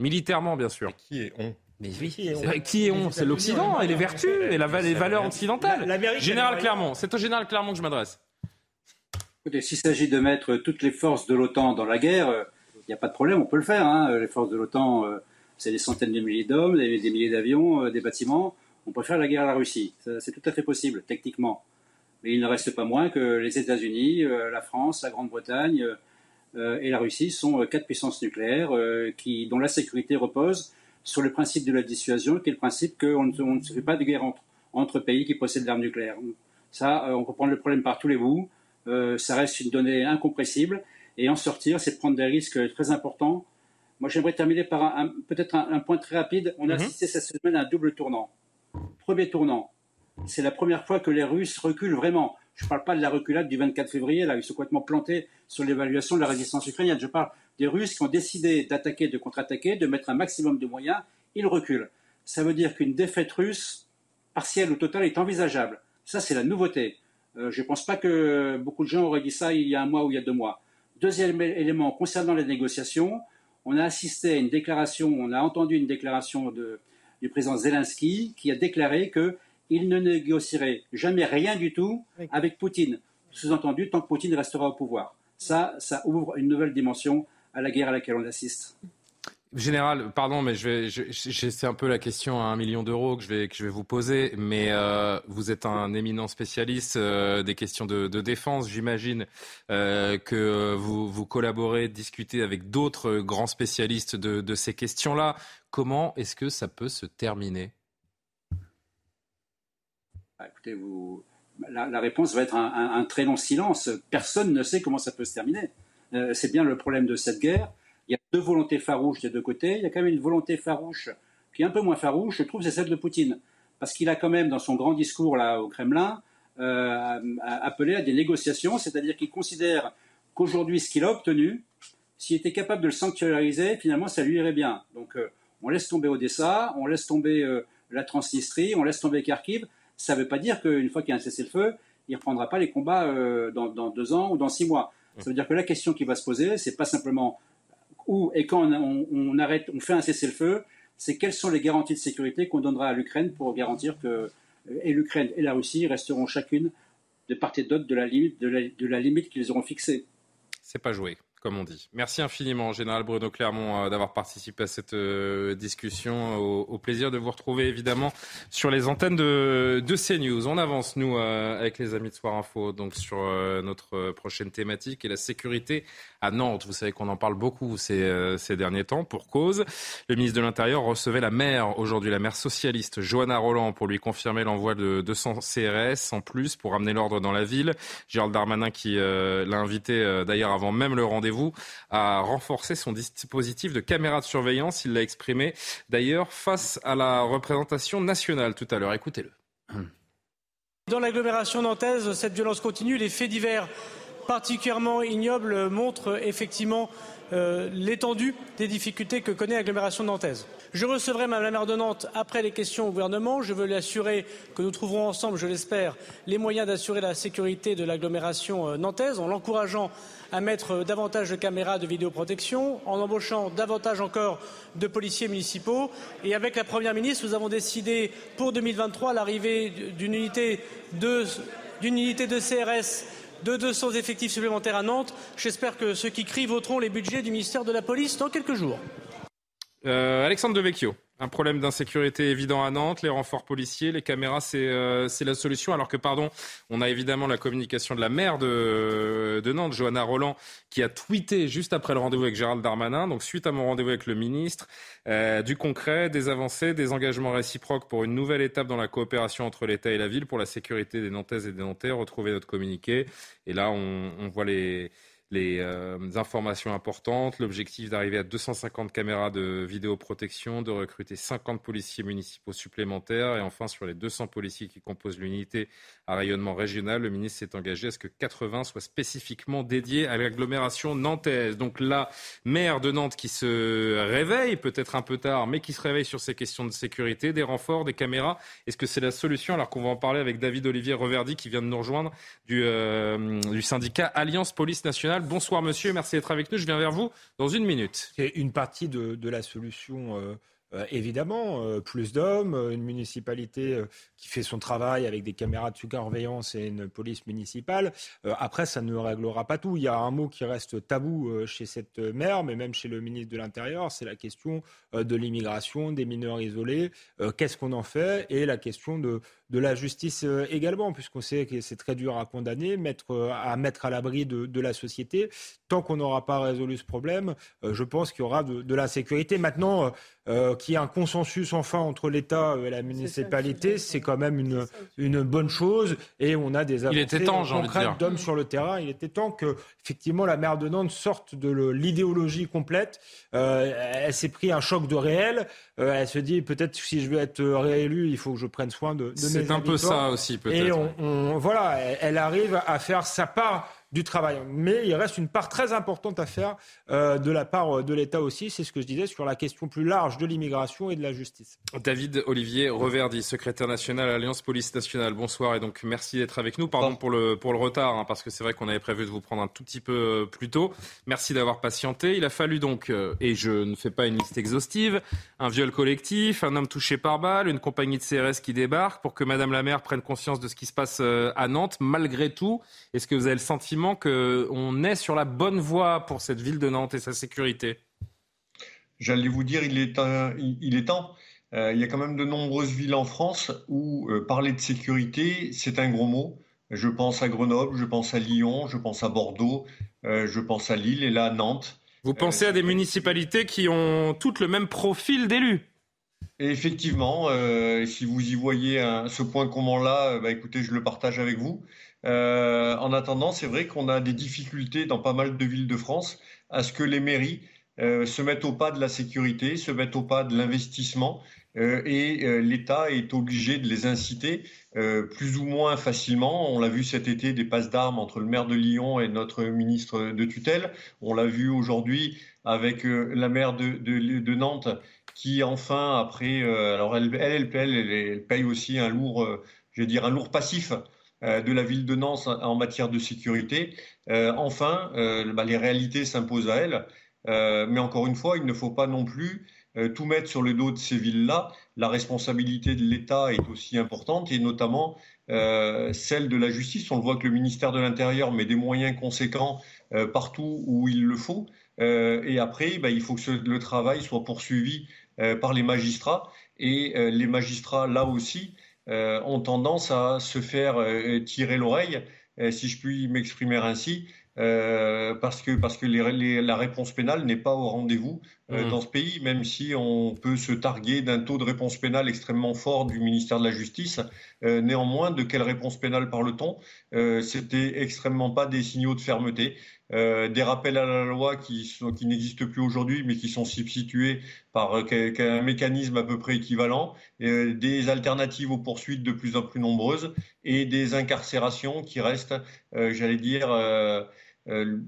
Militairement, bien sûr. qui est on? Mais oui, qui est on? C'est l'Occident et les vertus et les valeurs occidentales. Général Clermont, c'est au général Clermont que je m'adresse. s'il s'agit de mettre toutes les forces de l'OTAN dans la guerre, il n'y a pas de problème, on peut le faire. Hein. Les forces de l'OTAN, euh, c'est des centaines de milliers d'hommes, des, milliers d'avions, euh, des bâtiments on peut faire la guerre à la Russie. C'est tout à fait possible, techniquement. Mais il ne reste pas moins que les États-Unis, euh, la France, la Grande-Bretagne euh, et la Russie sont euh, quatre puissances nucléaires qui, dont la sécurité repose sur le principe de la dissuasion, qui est le principe qu'on ne, se fait pas de guerre entre, entre pays qui possèdent l'arme nucléaire. Ça, on peut prendre le problème par tous les bouts. ça reste une donnée incompressible. Et en sortir, c'est prendre des risques très importants. Moi, j'aimerais terminer par peut-être un, point très rapide. On a mm-hmm. assisté cette semaine à un double tournant. Premier tournant, c'est la première fois que les Russes reculent vraiment. Je ne parle pas de la reculade du 24 février, là, ils sont complètement plantés sur l'évaluation de la résistance ukrainienne. Je parle des Russes qui ont décidé d'attaquer, de contre-attaquer, de mettre un maximum de moyens, ils reculent. Ça veut dire qu'une défaite russe, partielle ou totale, est envisageable. Ça, c'est la nouveauté. Euh, je ne pense pas que beaucoup de gens auraient dit ça il y a un mois ou il y a deux mois. Deuxième élément, concernant les négociations, on a assisté à une déclaration, on a entendu une déclaration de, du président Zelensky qui a déclaré qu'il ne négocierait jamais rien du tout avec Poutine. Sous-entendu, tant que Poutine restera au pouvoir. Ça, ça ouvre une nouvelle dimension à la guerre à laquelle on assiste. Général, pardon, mais je c'est un peu la question à un million d'euros que je vais vous poser. Mais euh, vous êtes un éminent spécialiste euh, des questions de, défense. J'imagine euh, que vous collaborez, discutez avec d'autres grands spécialistes de, ces questions-là. Comment est-ce que ça peut se terminer? Bah, Écoutez, la, réponse va être un, très long silence. Personne ne sait comment ça peut se terminer. C'est bien le problème de cette guerre. Il y a deux volontés farouches des deux côtés. Il y a quand même une volonté farouche qui est un peu moins farouche, je trouve, c'est celle de Poutine. Parce qu'il a quand même, dans son grand discours là au Kremlin, euh, appelé à des négociations, c'est-à-dire qu'il considère qu'aujourd'hui, ce qu'il a obtenu, s'il était capable de le sanctuariser, finalement, ça lui irait bien. Donc, euh, on laisse tomber Odessa, on laisse tomber euh, la Transnistrie, on laisse tomber Kharkiv, ça ne veut pas dire qu'une fois qu'il y a un cessez-le-feu, il ne reprendra pas les combats dans, deux ans ou dans six mois. Ça veut dire que la question qui va se poser, c'est pas simplement et quand on, arrête, on fait un cessez-le-feu, c'est quelles sont les garanties de sécurité qu'on donnera à l'Ukraine pour garantir que et l'Ukraine et la Russie resteront chacune de part et d'autre de la limite, de la limite qu'ils auront fixée. C'est pas joué comme on dit. Merci infiniment, Général Bruno Clermont, euh, d'avoir participé à cette euh, discussion. Au, plaisir de vous retrouver, évidemment, sur les antennes de, CNews. On avance, nous, euh, avec les amis de Soir Info, donc sur notre prochaine thématique et la sécurité à Nantes. Vous savez qu'on en parle beaucoup ces, ces derniers temps, pour cause. Le ministre de l'Intérieur recevait la maire, aujourd'hui la maire socialiste, Johanna Roland, pour lui confirmer l'envoi de 200 CRS en plus pour amener l'ordre dans la ville. Gérald Darmanin qui l'a invité, d'ailleurs, avant même le rendez-vous vous à renforcer son dispositif de caméra de surveillance. Il l'a exprimé d'ailleurs face à la représentation nationale tout à l'heure. Écoutez-le. Dans l'agglomération nantaise, cette violence continue. Les faits divers particulièrement ignobles montrent effectivement euh, l'étendue des difficultés que connaît l'agglomération nantaise. Je recevrai Mme la maire de Nantes après les questions au gouvernement. Je veux lui assurer que nous trouverons ensemble, je l'espère, les moyens d'assurer la sécurité de l'agglomération euh, nantaise en l'encourageant à mettre euh, davantage de caméras de vidéoprotection, en embauchant davantage encore de policiers municipaux. Et avec la Première ministre, nous avons décidé pour 2023 l'arrivée d'une unité de, unité de CRS de 200 effectifs supplémentaires à Nantes. J'espère que ceux qui crient voteront les budgets du ministère de la Police dans quelques jours. Euh, Alexandre Devecchio. Un problème d'insécurité évident à Nantes, les renforts policiers, les caméras, euh, c'est la solution. Alors que, pardon, on a évidemment la communication de la maire de, de Nantes, Johanna Roland, qui a tweeté juste après le rendez-vous avec Gérald Darmanin, donc suite à mon rendez-vous avec le ministre, euh, du concret, des avancées, des engagements réciproques pour une nouvelle étape dans la coopération entre l'État et la ville pour la sécurité des Nantaises et des Nantais. Retrouvez notre communiqué. Et là, on, on voit les les euh, informations importantes, l'objectif d'arriver à 250 caméras de vidéoprotection, de recruter 50 policiers municipaux supplémentaires et enfin sur les 200 policiers qui composent l'unité à rayonnement régional, le ministre s'est engagé à ce que 80 soient spécifiquement dédiés à l'agglomération nantaise. Donc la maire de Nantes qui se réveille, peut-être un peu tard, mais qui se réveille sur ces questions de sécurité, des renforts, des caméras. Est-ce que c'est la solution? Alors qu'on va en parler avec David Olivier Reverdy qui vient de nous rejoindre du, euh, du syndicat Alliance Police Nationale Bonsoir monsieur, merci d'être avec nous. Je viens vers vous dans une minute. C'est une partie de, la solution. Euh, euh, évidemment, euh, plus d'hommes, une municipalité qui fait son travail avec des caméras de surveillance et une police municipale. après, ça ne réglera pas tout. Il y a un mot qui reste tabou chez cette maire, mais même chez le ministre de l'Intérieur, c'est la question de l'immigration, des mineurs isolés. Qu'est-ce qu'on en fait? Et la question de, de la justice euh, également, puisqu'on sait que c'est très dur à condamner, mettre, euh, à mettre à l'abri de, la société. Tant qu'on n'aura pas résolu ce problème, euh, je pense qu'il y aura de, de l'insécurité. Maintenant, qu'il y ait un consensus enfin entre l'État et la municipalité, c'est quand même une, une bonne chose. Et on a des avancées concrètes d'hommes sur le terrain. Il était temps que, effectivement, la maire de Nantes sorte de l'idéologie complète. elle s'est pris un choc de réel. elle se dit peut-être si je veux être réélu, il faut que je prenne soin de, de c'est un peu ça aussi, peut-être. Et on, voilà, elle arrive à faire sa part du travail. Mais il reste une part très importante à faire euh, de la part euh, de l'État aussi. C'est ce que je disais sur la question plus large de l'immigration et de la justice. David Olivier Reverdy, secrétaire national à l'Alliance Police Nationale. Bonsoir et donc merci d'être avec nous. Pardon pour le, pour le retard, hein, parce que c'est vrai qu'on avait prévu de vous prendre un tout petit peu euh, plus tôt. Merci d'avoir patienté. Il a fallu donc, et je ne fais pas une liste exhaustive, un viol collectif, un homme touché par balle, une compagnie de CRS qui débarque pour que Madame la maire prenne conscience de ce qui se passe à Nantes. Malgré tout, est-ce que vous avez le sentiment qu'on est sur la bonne voie pour cette ville de Nantes et sa sécurité J'allais vous dire, il est, il est temps. Euh, il y a quand même de nombreuses villes en France où euh, parler de sécurité, c'est un gros mot. Je pense à Grenoble, je pense à Lyon, je pense à Bordeaux, euh, je pense à Lille et là à Nantes. Vous pensez à des municipalités qui ont toutes le même profil d'élus? Effectivement, si vous y voyez ce point commun-là, bah, écoutez, je le partage avec vous. Euh, en attendant, c'est vrai qu'on a des difficultés dans pas mal de villes de France à ce que les mairies euh, se mettent au pas de la sécurité, se mettent au pas de l'investissement euh, et l'État est obligé de les inciter plus ou moins facilement. On l'a vu cet été des passes d'armes entre le maire de Lyon et notre ministre de tutelle. On l'a vu aujourd'hui avec la maire de, Nantes qui enfin, après, alors elle, elle, elle, paye aussi un lourd, je veux dire, un lourd passif de la ville de Nantes en matière de sécurité. enfin, bah, les réalités s'imposent à elle. mais encore une fois, il ne faut pas non plus tout mettre sur le dos de ces villes-là. La responsabilité de l'État est aussi importante et notamment euh, celle de la justice. On le voit que le ministère de l'Intérieur met des moyens conséquents euh, partout où il le faut. Euh, et après, bah, il faut que le travail soit poursuivi par les magistrats. Et les magistrats, là aussi, ont tendance à se faire tirer l'oreille, si je puis m'exprimer ainsi, euh, parce que, parce que la réponse pénale n'est pas au rendez-vous euh, mmh. dans ce pays, même si on peut se targuer d'un taux de réponse pénale extrêmement fort du ministère de la Justice. Euh, néanmoins, de quelle réponse pénale parle-t-on? C'était extrêmement pas des signaux de fermeté. Des rappels à la loi qui, qui n'existent plus aujourd'hui, mais qui sont substitués par un mécanisme à peu près équivalent, des alternatives aux poursuites de plus en plus nombreuses et des incarcérations qui restent, j'allais dire, euh,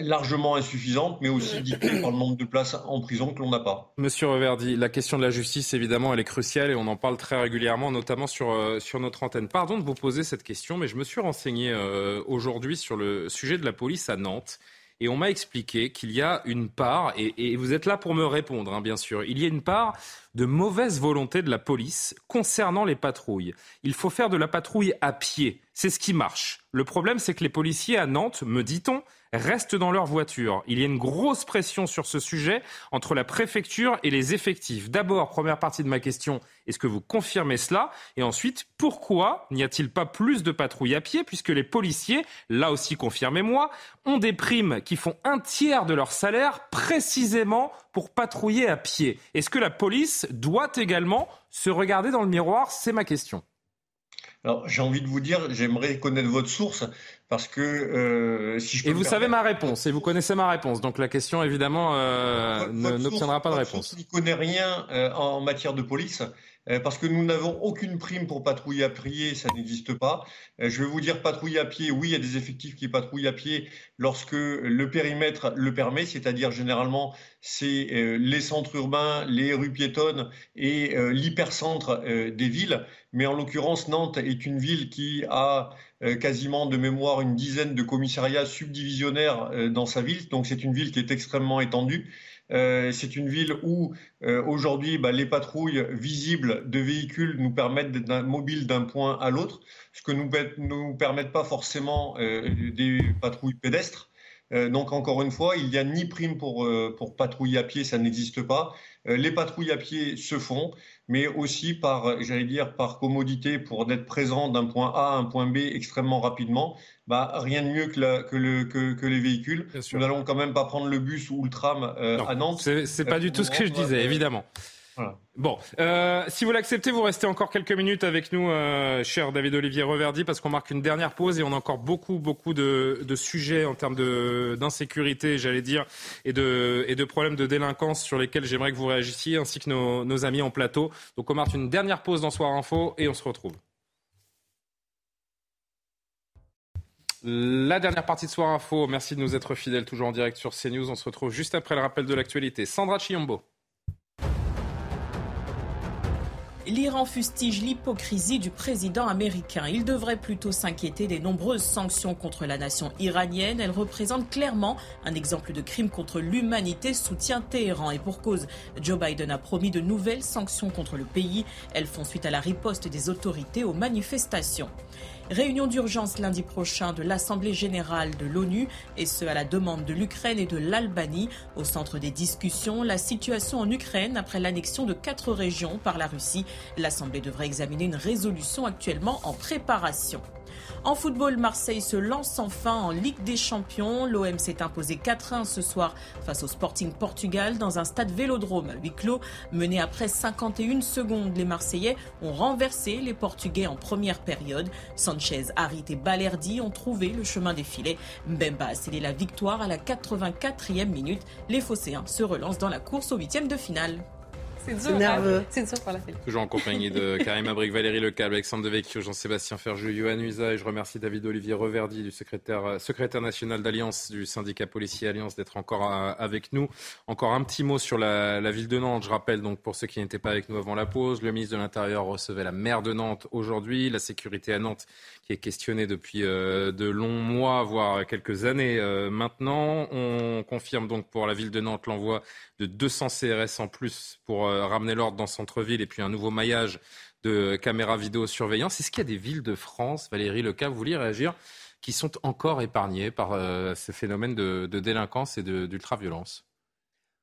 largement insuffisante, mais aussi dictée par le nombre de places en prison que l'on n'a pas. Monsieur Reverdy, la question de la justice, évidemment, elle est cruciale et on en parle très régulièrement, notamment sur, euh, sur notre antenne. Pardon de vous poser cette question, mais je me suis renseigné euh, aujourd'hui sur le sujet de la police à Nantes. Et on m'a expliqué qu'il y a une part, et, vous êtes là pour me répondre, hein, bien sûr, il y a une part de mauvaise volonté de la police concernant les patrouilles. Il faut faire de la patrouille à pied. C'est ce qui marche. Le problème, c'est que les policiers à Nantes, me dit-on, restent dans leur voiture. Il y a une grosse pression sur ce sujet entre la préfecture et les effectifs. D'abord, première partie de ma question, est-ce que vous confirmez cela? Et ensuite, pourquoi n'y a-t-il pas plus de patrouilles à pied puisque les policiers, là aussi confirmez-moi, ont des primes qui font un tiers de leur salaire précisément pour patrouiller à pied? Est-ce que la police doit également se regarder dans le miroir? C'est ma question. Alors, j'ai envie de vous dire, j'aimerais connaître votre source parce que euh, si je Et vous savez ma réponse, et vous connaissez ma réponse. Donc la question, évidemment, euh, n'obtiendra pas de réponse. Je ne connais rien euh, en matière de police. Euh, parce que nous n'avons aucune prime pour patrouiller à pied, ça n'existe pas. Euh, je vais vous dire patrouiller à pied, oui, il y a des effectifs qui patrouillent à pied lorsque le périmètre le permet, c'est-à-dire généralement c'est euh, les centres urbains, les rues piétonnes et l'hypercentre des villes. Mais en l'occurrence, Nantes est une ville qui a quasiment de mémoire une dizaine de commissariats subdivisionnaires dans sa ville, donc c'est une ville qui est extrêmement étendue. Euh, c'est une ville où euh, aujourd'hui bah, les patrouilles visibles de véhicules nous permettent d'être mobiles d'un point à l'autre, ce que nous nous permettent pas forcément euh, des patrouilles pédestres. donc encore une fois, il n'y a ni prime pour, pour patrouiller à pied, ça n'existe pas. les patrouilles à pied se font, mais aussi par, j'allais dire, par commodité pour d'être présent d'un point A à un point B extrêmement rapidement. Bah, rien de mieux que, que, le, que, les véhicules. Nous n'allons quand même pas prendre le bus ou le tram euh, à Nantes. C'est pas du tout ce que je disais, euh, Bon, euh, si vous l'acceptez, vous restez encore quelques minutes avec nous, cher David Olivier Reverdy, parce qu'on marque une dernière pause et on a encore beaucoup, beaucoup de, sujets en termes d'insécurité, j'allais dire, et de, et de problèmes de délinquance sur lesquels j'aimerais que vous réagissiez, ainsi que nos, nos amis en plateau. Donc on marque une dernière pause dans Soir Info et on se retrouve. La dernière partie de Soir Info. Merci de nous être fidèles, toujours en direct sur CNews. On se retrouve juste après le rappel de l'actualité. Sandra Chiombo. L'Iran fustige l'hypocrisie du président américain. Il devrait plutôt s'inquiéter des nombreuses sanctions contre la nation iranienne. Elles représentent clairement un exemple de crime contre l'humanité, soutient Téhéran. Et pour cause, Joe Biden a promis de nouvelles sanctions contre le pays. Elles font suite à la riposte des autorités aux manifestations. Réunion d'urgence lundi prochain de l'Assemblée générale de l'ONU, et ce à la demande de l'Ukraine et de l'Albanie. Au centre des discussions, la situation en Ukraine après l'annexion de quatre régions par la Russie. L'Assemblée devrait examiner une résolution actuellement en préparation. En football, Marseille se lance enfin en Ligue des Champions. L'OM s'est imposé 4-1 ce soir face au Sporting Portugal dans un stade vélodrome à huis clos. Mené après 51 secondes, les Marseillais ont renversé les Portugais en première période. Sanchez, Harit et Balerdi ont trouvé le chemin des filets. Mbemba a scellé la victoire à la 84e minute. Les Phocéens se relancent dans la course au huitième de finale. C'est dur, nerveux. C'est dur pour la Toujours en compagnie de (laughs) Karim Abrik, Valérie Lecable, Alexandre Devecchio, Jean-Sébastien Ferjou, Yohann Usa et je remercie David Olivier Reverdy, du secrétaire, secrétaire national d'Alliance du syndicat policier Alliance, d'être encore avec nous. Encore un petit mot sur la, la, ville de Nantes. Je rappelle donc pour ceux qui n'étaient pas avec nous avant la pause, le ministre de l'Intérieur recevait la maire de Nantes aujourd'hui. La sécurité à Nantes est questionnée depuis euh, de longs mois, voire quelques années euh, maintenant. On confirme donc pour la ville de Nantes l'envoi de 200 CRS en plus pour euh, ramener l'ordre dans le centre-ville et puis un nouveau maillage de caméras vidéosurveillance. Est-ce qu'il y a des villes de France, Valérie Leca, vous voulez réagir, qui sont encore épargnées par ce phénomène de, de délinquance et d'ultra-violence?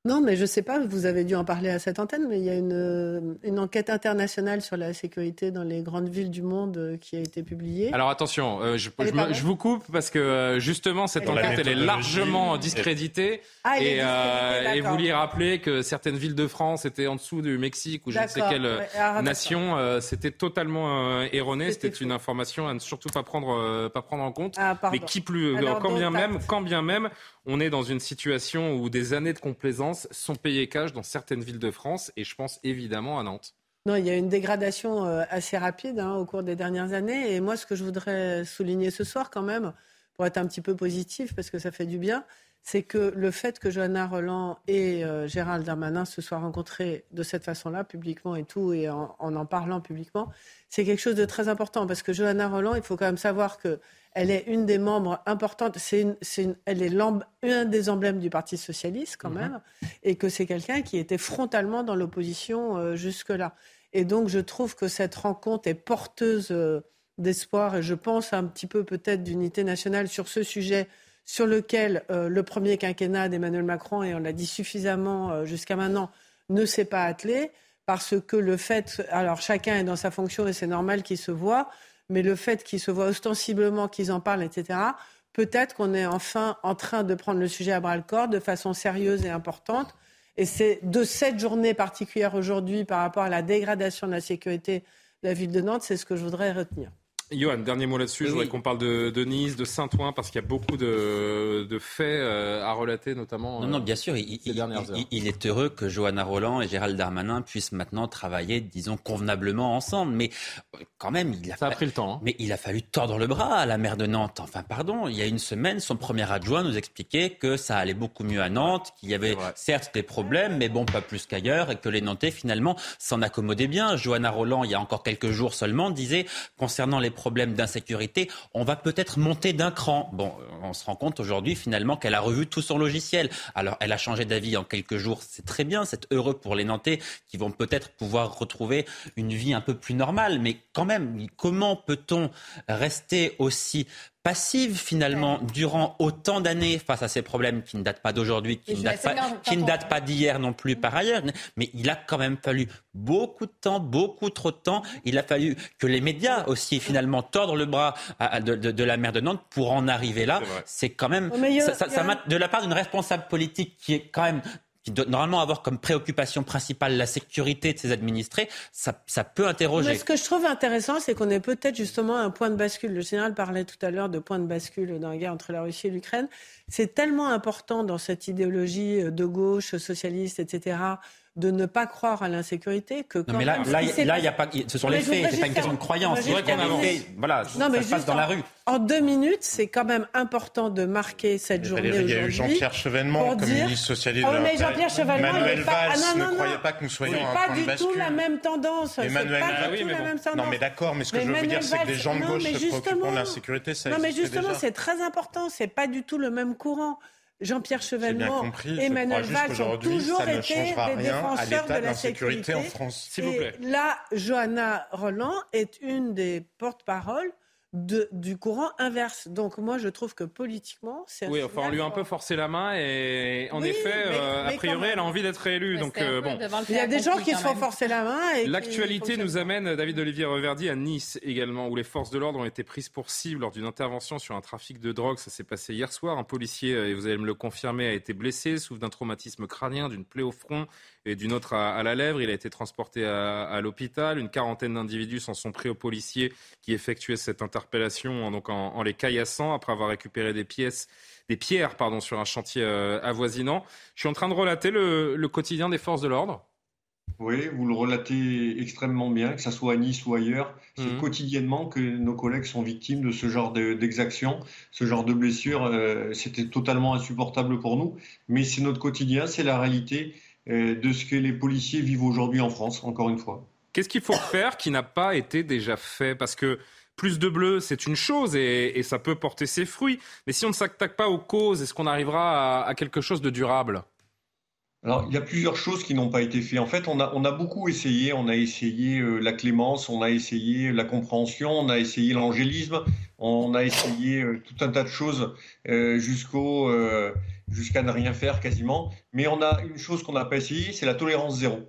Non, mais je ne sais pas, vous avez dû en parler à cette antenne, mais il y a une, une, enquête internationale sur la sécurité dans les grandes villes du monde euh, qui a été publiée. Alors attention, euh, je, je, vous coupe parce que euh, justement cette enquête, elle est largement discréditée. Ah, et, et, vous lui rappelez que certaines villes de France étaient en dessous du Mexique ou je ne sais quelle ah, nation. C'était totalement erroné. C'était une information à ne surtout pas prendre, pas prendre en compte. Ah, mais qui plus, quand bien même, quand bien même, on est dans une situation où des années de complaisance sont payées cash dans certaines villes de France, et je pense évidemment à Nantes. Non, il y a une dégradation euh, assez rapide hein, au cours des dernières années. Et moi, ce que je voudrais souligner ce soir, quand même, pour être un petit peu positif, parce que ça fait du bien, c'est que le fait que Johanna Roland et euh, Gérald Darmanin se soient rencontrés de cette façon-là, publiquement et tout, et en, en, parlant publiquement, c'est quelque chose de très important. Parce que Johanna Roland, il faut quand même savoir que elle est une des membres importantes. C'est elle est un des emblèmes du Parti socialiste quand mhm. même, et que c'est quelqu'un qui était frontalement dans l'opposition euh, jusque-là. Et donc je trouve que cette rencontre est porteuse euh, d'espoir, et je pense un petit peu peut-être d'unité nationale sur ce sujet sur lequel euh, le premier quinquennat d'Emmanuel Macron, et on l'a dit suffisamment jusqu'à maintenant, ne s'est pas attelé, parce que le fait, alors chacun est dans sa fonction et c'est normal qu'il se voit, mais le fait qu'ils se voient ostensiblement, qu'ils en parlent, etc., peut-être qu'on est enfin en train de prendre le sujet à bras le corps de façon sérieuse et importante. Et c'est de cette journée particulière aujourd'hui par rapport à la dégradation de la sécurité de la ville de Nantes, c'est ce que je voudrais retenir. Johan, dernier mot là-dessus. je voudrais qu'on parle de, Nice, de Saint-Ouen, parce qu'il y a beaucoup de, faits euh, à relater, notamment. Non, non, bien sûr. Il, il, est heureux que Johanna Roland et Gérald Darmanin puissent maintenant travailler, disons, convenablement ensemble. Mais euh, quand même, il a, Ça a pris le temps. Hein. Mais il a fallu tordre le bras à la maire de Nantes. Enfin, pardon, il y a une semaine, son premier adjoint nous expliquait que ça allait beaucoup mieux à Nantes, qu'il y avait certes des problèmes, mais bon, pas plus qu'ailleurs, et que les Nantais, finalement, s'en accommodaient bien. Johanna Roland, il y a encore quelques jours seulement, disait, concernant les problème d'insécurité, on va peut-être monter d'un cran. Bon, on se rend compte aujourd'hui finalement qu'elle a revu tout son logiciel. Alors, elle a changé d'avis en quelques jours, c'est très bien, c'est heureux pour les Nantais qui vont peut-être pouvoir retrouver une vie un peu plus normale. Mais quand même, comment peut-on rester aussi passive finalement durant autant d'années face à ces problèmes qui ne datent pas d'aujourd'hui, qui, ne datent pas, qui ne datent pas d'hier non plus par ailleurs. Mais il a quand même fallu beaucoup de temps, beaucoup trop de temps. Il a fallu que les médias aussi finalement tordent le bras de, la maire de Nantes pour en arriver là. C'est quand même ça, de la part d'une responsable politique qui est quand même qui doit normalement avoir comme préoccupation principale la sécurité de ses administrés, ça, peut interroger. Mais ce que je trouve intéressant, c'est qu'on est peut-être justement à un point de bascule. Le général parlait tout à l'heure de point de bascule dans la guerre entre la Russie et l'Ukraine. C'est tellement important dans cette idéologie de gauche, socialiste, etc., de ne pas croire à l'insécurité que quand non, mais là, là, là, y a pas, ce sont les faits, c'est pas une question de croyance. C'est vrai qu'on a fait, voilà, non, ça se passe dans la rue. En deux minutes, c'est quand même important de marquer cette journée aujourd'hui. Il y a eu Jean-Pierre Chevènement comme ministre socialiste oh, mais Jean-Pierre Chevènement, Manuel Valls ah, non, non, ne croyait pas que nous soyons un point de bascule. pas du tout la même tendance. Emmanuel, pas du tout la même tendance. Non, mais d'accord, mais ce que je veux vous dire, c'est que les gens de gauche se préoccupent de l'insécurité, ça Non, mais justement, c'est très important. C'est pas du tout le même courant. Jean-Pierre Chevènement, Emmanuel Valls ont toujours été des défenseurs de la sécurité en France. Et là, Johanna Roland est une des porte-paroles de, du courant inverse. Donc moi, je trouve que politiquement, c'est... Oui, enfin, on lui a un peu forcé la main et en effet, euh, a priori, elle a envie d'être réélue. Donc euh, bon, il y a des gens qui se font forcer la main. L'actualité nous amène, David Olivier Reverdy, à Nice également, où les forces de l'ordre ont été prises pour cible lors d'une intervention sur un trafic de drogue. Ça s'est passé hier soir. Un policier, et vous allez me le confirmer, a été blessé, souffre d'un traumatisme crânien, d'une plaie au front et d'une autre à, la lèvre. Il a été transporté à, l'hôpital. Une quarantaine d'individus s'en sont pris aux policiers qui effectuaient cette interpellation donc en, les caillassant après avoir récupéré des pièces des pierres pardon, sur un chantier euh, avoisinant. Je suis en train de relater le, quotidien des forces de l'ordre. Oui, vous le relatez extrêmement bien, que ce soit à Nice ou ailleurs. C'est Mhm. quotidiennement que nos collègues sont victimes de ce genre de- d'exactions, ce genre de blessures. Euh, C'était totalement insupportable pour nous, mais c'est notre quotidien, c'est la réalité de ce que les policiers vivent aujourd'hui en France, encore une fois. Qu'est-ce qu'il faut faire qui n'a pas été déjà fait? Parce que plus de bleu, c'est une chose et, ça peut porter ses fruits. Mais si on ne s'attaque pas aux causes, est-ce qu'on arrivera à quelque chose de durable? Alors, il y a plusieurs choses qui n'ont pas été faites. En fait, on a, on a beaucoup essayé. On a essayé euh, la clémence, on a essayé la compréhension, on a essayé l'angélisme, on a essayé euh, tout un tas de choses euh, jusqu'au, euh, jusqu'à ne rien faire quasiment. Mais on a une chose qu'on n'a pas essayé, c'est la tolérance zéro.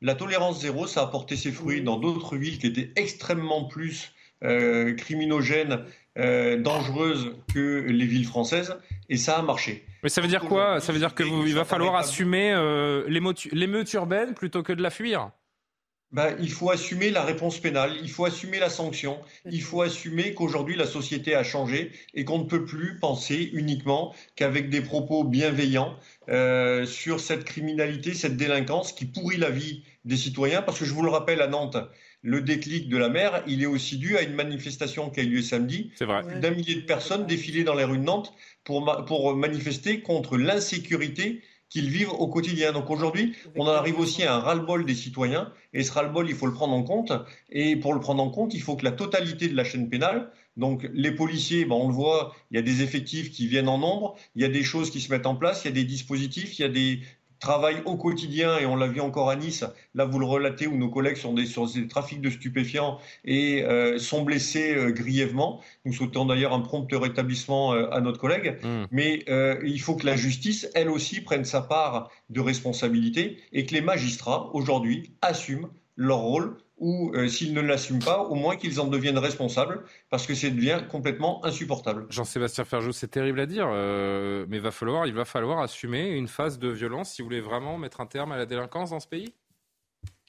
La tolérance zéro, ça a porté ses fruits dans d'autres villes qui étaient extrêmement plus euh, criminogènes, euh, dangereuses que les villes françaises, et ça a marché. Mais ça veut dire quoi? Ça veut dire qu'il va falloir assumer euh, l'émeute l'émeute urbaine plutôt que de la fuir? Ben, il faut assumer la réponse pénale, il faut assumer la sanction, il faut assumer qu'aujourd'hui la société a changé et qu'on ne peut plus penser uniquement qu'avec des propos bienveillants euh, sur cette criminalité, cette délinquance qui pourrit la vie des citoyens. Parce que je vous le rappelle, à Nantes, le déclic de la mer, il est aussi dû à une manifestation qui a eu lieu samedi. C'est vrai. Plus d'un millier de personnes défilaient dans les rues de Nantes pour, ma- pour manifester contre l'insécurité qu'ils vivent au quotidien. Donc aujourd'hui, on en arrive aussi à un ras-le-bol des citoyens, et ce ras-le-bol, il faut le prendre en compte. Et pour le prendre en compte, il faut que la totalité de la chaîne pénale, donc les policiers, ben, on le voit, il y a des effectifs qui viennent en nombre, il y a des choses qui se mettent en place, il y a des dispositifs, il y a des travail au quotidien, et on l'a vu encore à Nice, là vous le relatez, où nos collègues sont des, sur des trafics de stupéfiants et euh, sont blessés euh, grièvement. Nous souhaitons d'ailleurs un prompt rétablissement euh, à notre collègue. Mais euh, il faut que la justice, elle aussi, prenne sa part de responsabilité et que les magistrats, aujourd'hui, assument leur rôle ou euh, s'ils ne l'assument pas, au moins qu'ils en deviennent responsables, parce que ça devient complètement insupportable. Jean-Sébastien Ferjou, c'est terrible à dire, euh, mais il va falloir assumer une phase de violence si vous voulez vraiment mettre un terme à la délinquance dans ce pays?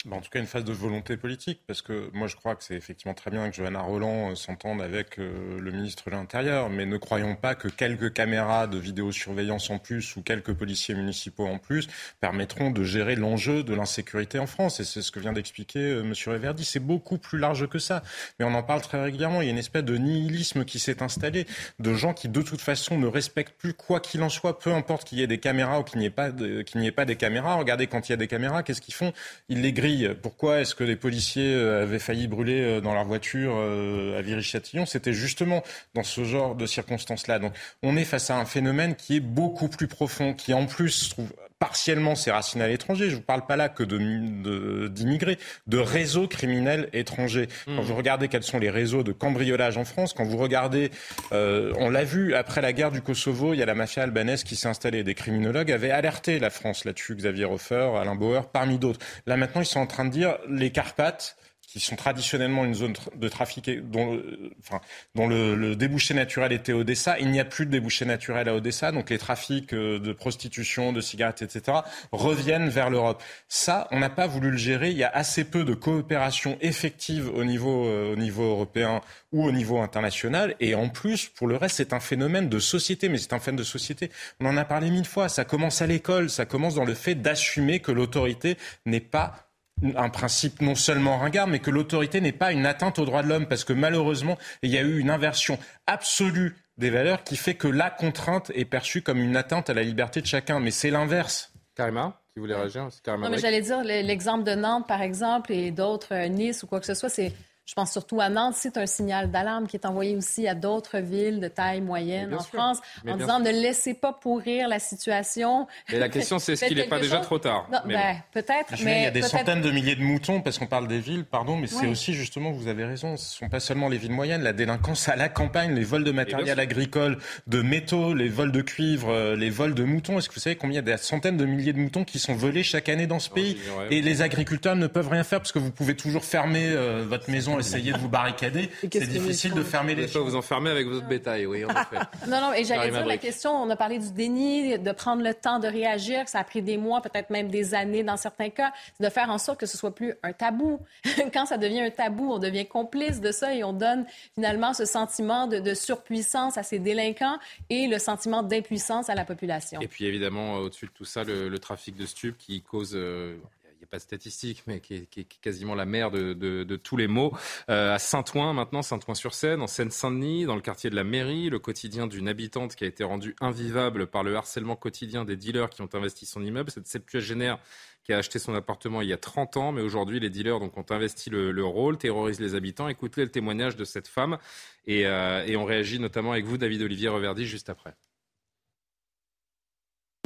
Bah, en tout cas, une phase de volonté politique, parce que moi, je crois que c'est effectivement très bien que Johanna Roland euh, s'entende avec euh, le ministre de l'Intérieur, mais ne croyons pas que quelques caméras de vidéosurveillance en plus ou quelques policiers municipaux en plus permettront de gérer l'enjeu de l'insécurité en France. Et c'est ce que vient d'expliquer euh, M. Reverdy. C'est beaucoup plus large que ça. Mais on en parle très régulièrement. Il y a une espèce de nihilisme qui s'est installé, de gens qui, de toute façon, ne respectent plus quoi qu'il en soit, peu importe qu'il y ait des caméras ou qu'il n'y ait pas, ait pas des caméras. Regardez, quand il y a des caméras, qu'est-ce qu'ils font? Ils les grillent. Pourquoi est-ce que les policiers euh, avaient failli brûler euh, dans leur voiture euh, à Viry-Châtillon? C'était justement dans ce genre de circonstances-là. Donc, on est face à un phénomène qui est beaucoup plus profond, qui en plus se trouve partiellement ses racines à l'étranger. Je ne vous parle pas là que de- de- d'immigrés, de, réseaux criminels étrangers. Quand vous regardez quels sont les réseaux de cambriolage en France, quand vous regardez, euh, on l'a vu après la guerre du Kosovo, il y a la mafia albanaise qui s'est installée. Des criminologues avaient alerté la France là-dessus, Xavier Hofer, Alain Bauer, parmi d'autres. Là maintenant, ils sont en train de dire les Carpates qui sont traditionnellement une zone de trafic dont, euh, enfin, dont le, le débouché naturel était Odessa. Il n'y a plus de débouché naturel à Odessa, donc les trafics euh, de prostitution, de cigarettes, etc., reviennent vers l'Europe. Ça, on n'a pas voulu le gérer. Il y a assez peu de coopération effective au niveau, euh, au niveau européen ou au niveau international. Et en plus, pour le reste, c'est un phénomène de société, mais c'est un phénomène de société. On en a parlé mille fois. Ça commence à l'école, ça commence dans le fait d'assumer que l'autorité n'est pas un principe non seulement ringard, mais que l'autorité n'est pas une atteinte aux droits de l'homme, parce que malheureusement, il y a eu une inversion absolue des valeurs qui fait que la contrainte est perçue comme une atteinte à la liberté de chacun. Mais c'est l'inverse. Karima, qui voulait réagir? C'est Karima Non, mais j'allais dire le- l'exemple de Nantes, par exemple, et d'autres, euh, Nice ou quoi que ce soit, c'est. Je pense surtout à Nantes, c'est un signal d'alarme qui est envoyé aussi à d'autres villes de taille moyenne en sûr. France Mais en disant sûr. ne laissez pas pourrir la situation. Et la question, c'est est-ce qu'il n'est pas déjà trop tard? Non, Mais ben, peut-être, mais il y a des centaines de milliers de moutons, parce qu'on parle des villes, pardon, mais c'est Oui. aussi justement, vous avez raison, ce ne sont pas seulement les villes moyennes, la délinquance à la campagne, les vols de matériel agricole, de métaux, les vols de cuivre, euh, les vols de moutons. Est-ce que vous savez combien il y a des centaines de milliers de moutons qui sont volés chaque année dans ce pays? Et les agriculteurs ne peuvent rien faire parce que vous pouvez toujours fermer euh, votre maison, essayer de vous barricader. C'est difficile de fermer les fois, vous enfermez avec votre bétail, oui, en effet. (laughs) Non, non, et j'allais dire la question, on a parlé du déni, de prendre le temps de réagir, ça a pris des mois, peut-être même des années dans certains cas, c'est de faire en sorte que ce soit plus un tabou. (laughs) Quand ça devient un tabou, on devient complice de ça et on donne finalement ce sentiment de, de surpuissance à ces délinquants et le sentiment d'impuissance à la population. Et puis évidemment, euh, au-dessus de tout ça, le, le trafic de stupes qui cause. euh, n'y a pas de statistiques, mais qui est, quasiment la mère de, tous les mots. à Saint-Ouen, maintenant, Saint-Ouen-sur-Seine, en Seine-Saint-Denis, dans le quartier de la mairie, le quotidien d'une habitante qui a été rendu invivable par le harcèlement quotidien des dealers qui ont investi son immeuble. Cette septuagénaire qui a acheté son appartement il y a 30 ans, mais aujourd'hui, les dealers donc, ont investi le, rôle, terrorisent les habitants. Écoutez le témoignage de cette femme et, et on réagit notamment avec vous, David Olivier Reverdy, juste après.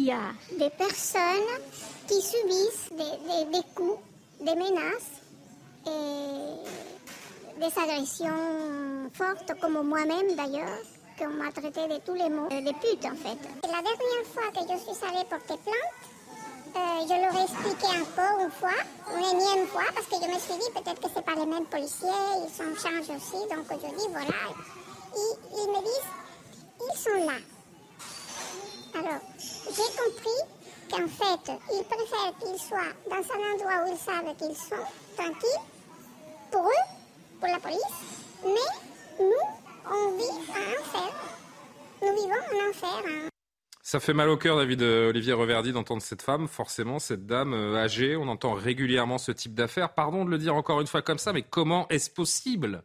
Des personnes qui subissent des, coups, des menaces et des agressions fortes, comme moi-même d'ailleurs, qu'on m'a traité de tous les mots, des putes en fait. la dernière fois que je suis allée porter plainte, euh, je leur ai expliqué encore une fois, une énième fois, parce que je me suis dit peut-être que ce pas les mêmes policiers, ils s'en changent aussi, donc je dis voilà. ils me disent, ils sont là. Alors, j'ai compris qu'en fait, ils préfèrent qu'ils soient dans un endroit où ils savent qu'ils sont tranquilles, pour eux, pour la police, mais nous, on vit en enfer. Nous vivons en enfer. Hein. Ça fait mal au cœur, David euh, Olivier Reverdy, d'entendre cette femme, forcément, cette dame euh, âgée. On entend régulièrement ce type d'affaires. Pardon de le dire encore une fois comme ça, mais comment est-ce possible?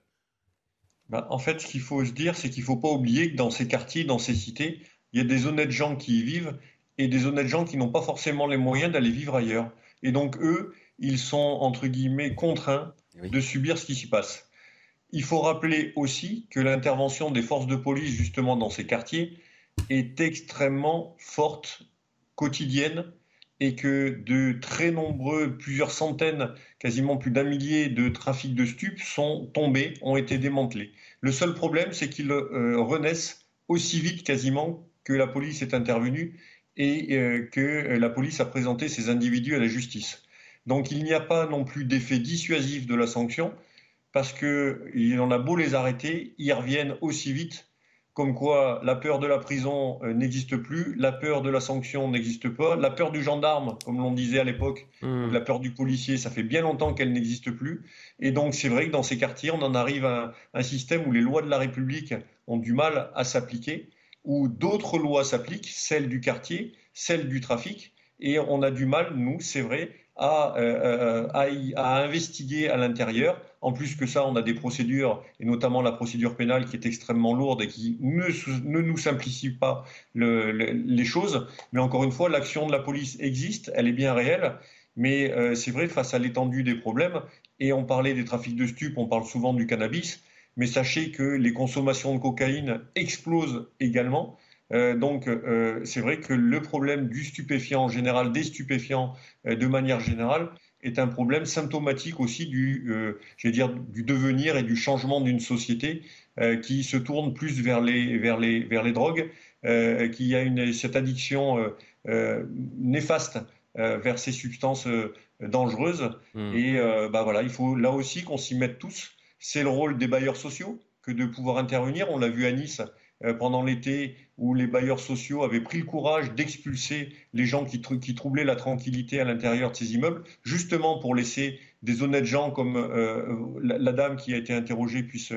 Bah, En fait, ce qu'il faut se dire, c'est qu'il ne faut pas oublier que dans ces quartiers, dans ces cités, il y a des honnêtes gens qui y vivent et des honnêtes gens qui n'ont pas forcément les moyens d'aller vivre ailleurs. Et donc, eux, ils sont, entre guillemets, contraints de subir ce qui s'y passe. Il faut rappeler aussi que l'intervention des forces de police, justement, dans ces quartiers, est extrêmement forte, quotidienne, et que de très nombreux, plusieurs centaines, quasiment plus d'un millier de trafics de stupes sont tombés, ont été démantelés. Le seul problème, c'est qu'ils euh, renaissent aussi vite quasiment que la police est intervenue et euh, que la police a présenté ces individus à la justice. Donc il n'y a pas non plus d'effet dissuasif de la sanction, parce qu'il en a beau les arrêter, ils reviennent aussi vite, comme quoi la peur de la prison euh, n'existe plus, la peur de la sanction n'existe pas, la peur du gendarme, comme l'on disait à l'époque, mmh. la peur du policier, ça fait bien longtemps qu'elle n'existe plus. Et donc c'est vrai que dans ces quartiers, on en arrive à un système où les lois de la République ont du mal à s'appliquer où d'autres lois s'appliquent, celles du quartier, celles du trafic, et on a du mal, nous, c'est vrai, à, euh, à, investiguer à l'intérieur. En plus que ça, on a des procédures, et notamment la procédure pénale qui est extrêmement lourde et qui ne, ne nous simplifie pas les choses. Mais encore une fois, l'action de la police existe, elle est bien réelle. Mais euh, c'est vrai, face à l'étendue des problèmes, et on parlait des trafics de stupes, on parle souvent du cannabis, mais sachez que les consommations de cocaïne explosent également. Euh, donc euh, c'est vrai que le problème du stupéfiant en général, des stupéfiants euh, de manière générale, est un problème symptomatique aussi du, dire, du devenir et du changement d'une société qui se tourne plus vers les, vers les, vers les drogues, qui a une, cette addiction néfaste vers ces substances dangereuses. Mmh. Et bah voilà, il faut là aussi qu'on s'y mette tous c'est le rôle des bailleurs sociaux que de pouvoir intervenir. On l'a vu à Nice euh, pendant l'été où les bailleurs sociaux avaient pris le courage d'expulser les gens qui, troublaient la tranquillité à l'intérieur de ces immeubles, justement pour laisser des honnêtes gens comme euh, la, dame qui a été interrogée puisse,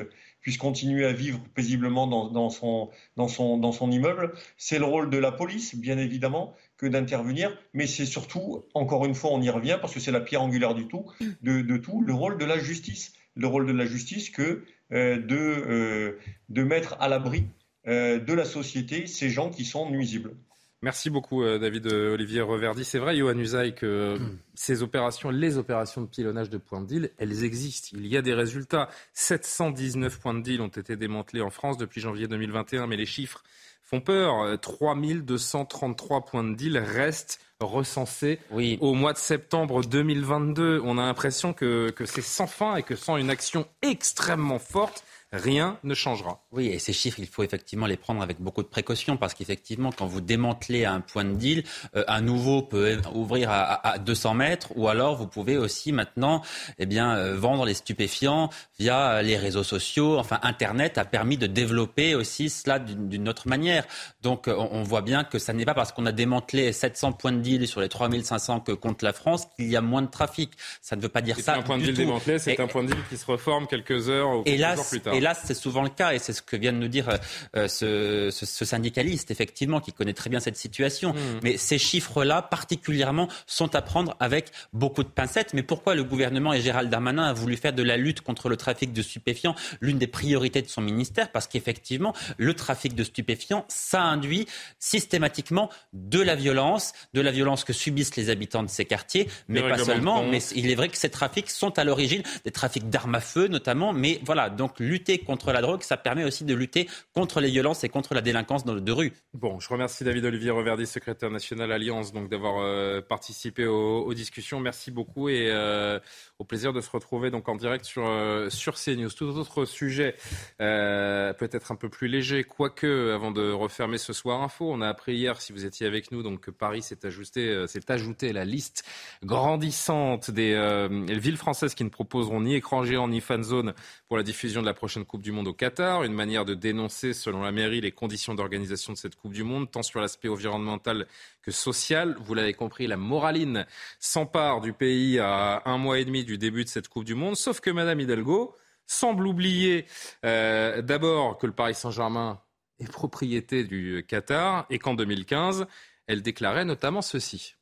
continuer à vivre paisiblement dans, son, dans son immeuble. C'est le rôle de la police, bien évidemment, que d'intervenir, mais c'est surtout, encore une fois, on y revient parce que c'est la pierre angulaire du tout, de tout, le rôle de la justice le rôle de la justice que euh, de, euh, de mettre à l'abri euh, de la société ces gens qui sont nuisibles. Merci beaucoup, David Olivier Reverdy. C'est vrai, Johan Usaï, que ces opérations, les opérations de pilonnage de points de deal, elles existent. Il y a des résultats. 719 points de deal ont été démantelés en France depuis janvier 2021, mais les chiffres font peur. 3233 points de deal restent recensés au mois de septembre 2022. On a l'impression que, que c'est sans fin et que sans une action extrêmement forte, rien ne changera. Oui, et ces chiffres, il faut effectivement les prendre avec beaucoup de précaution parce qu'effectivement, quand vous démantelez un point de deal, euh, un nouveau peut ouvrir à, 200 mètres ou alors vous pouvez aussi maintenant eh bien, euh, vendre les stupéfiants via les réseaux sociaux. Enfin, Internet a permis de développer aussi cela d'une autre manière. Donc on, voit bien que ça n'est pas parce qu'on a démantelé 700 points de deal sur les 3500 que compte la France qu'il y a moins de trafic. Ça ne veut pas dire ça. Un point de deal démantelé, c'est un point de deal qui se reforme quelques heures ou quelques jours plus tard. Là, c'est souvent le cas, et c'est ce que vient de nous dire euh, ce, ce, ce, syndicaliste, effectivement, qui connaît très bien cette situation. Hmm. Mais ces chiffres-là, particulièrement, sont à prendre avec beaucoup de pincettes. Mais pourquoi le gouvernement et Gérald Darmanin a voulu faire de la lutte contre le trafic de stupéfiants l'une des priorités de son ministère? Parce qu'effectivement, le trafic de stupéfiants, ça induit systématiquement de la violence, de la violence que subissent les habitants de ces quartiers, mais pas seulement. Mais il est vrai que ces trafics sont à l'origine des trafics d'armes à feu, notamment. Mais voilà, donc lutter contre la drogue, ça permet aussi de lutter contre les violences et contre la délinquance de rue. Bon, je remercie David Olivier Reverdy, secrétaire national Alliance, donc d'avoir euh, participé aux, discussions. Merci beaucoup et euh, au plaisir de se retrouver donc en direct sur, euh, sur CNews. Tout autre sujet, peut-être un peu plus léger, quoique, avant de refermer ce soir info, on a appris hier, si vous étiez avec nous, donc que Paris s'est ajouté, s'est ajouté à la liste grandissante des villes françaises qui ne proposeront ni écran géant ni fan zone pour la diffusion de la prochaine Coupe du Monde au Qatar. Une manière de dénoncer, selon la mairie, les conditions d'organisation de cette Coupe du Monde, tant sur l'aspect environnemental que social. Vous l'avez compris, la moraline s'empare du pays à un mois et demi du début de cette Coupe du Monde, sauf que Madame Hidalgo semble oublier euh, d'abord que le Paris Saint-Germain est propriété du Qatar et qu'en 2015, elle déclarait notamment ceci.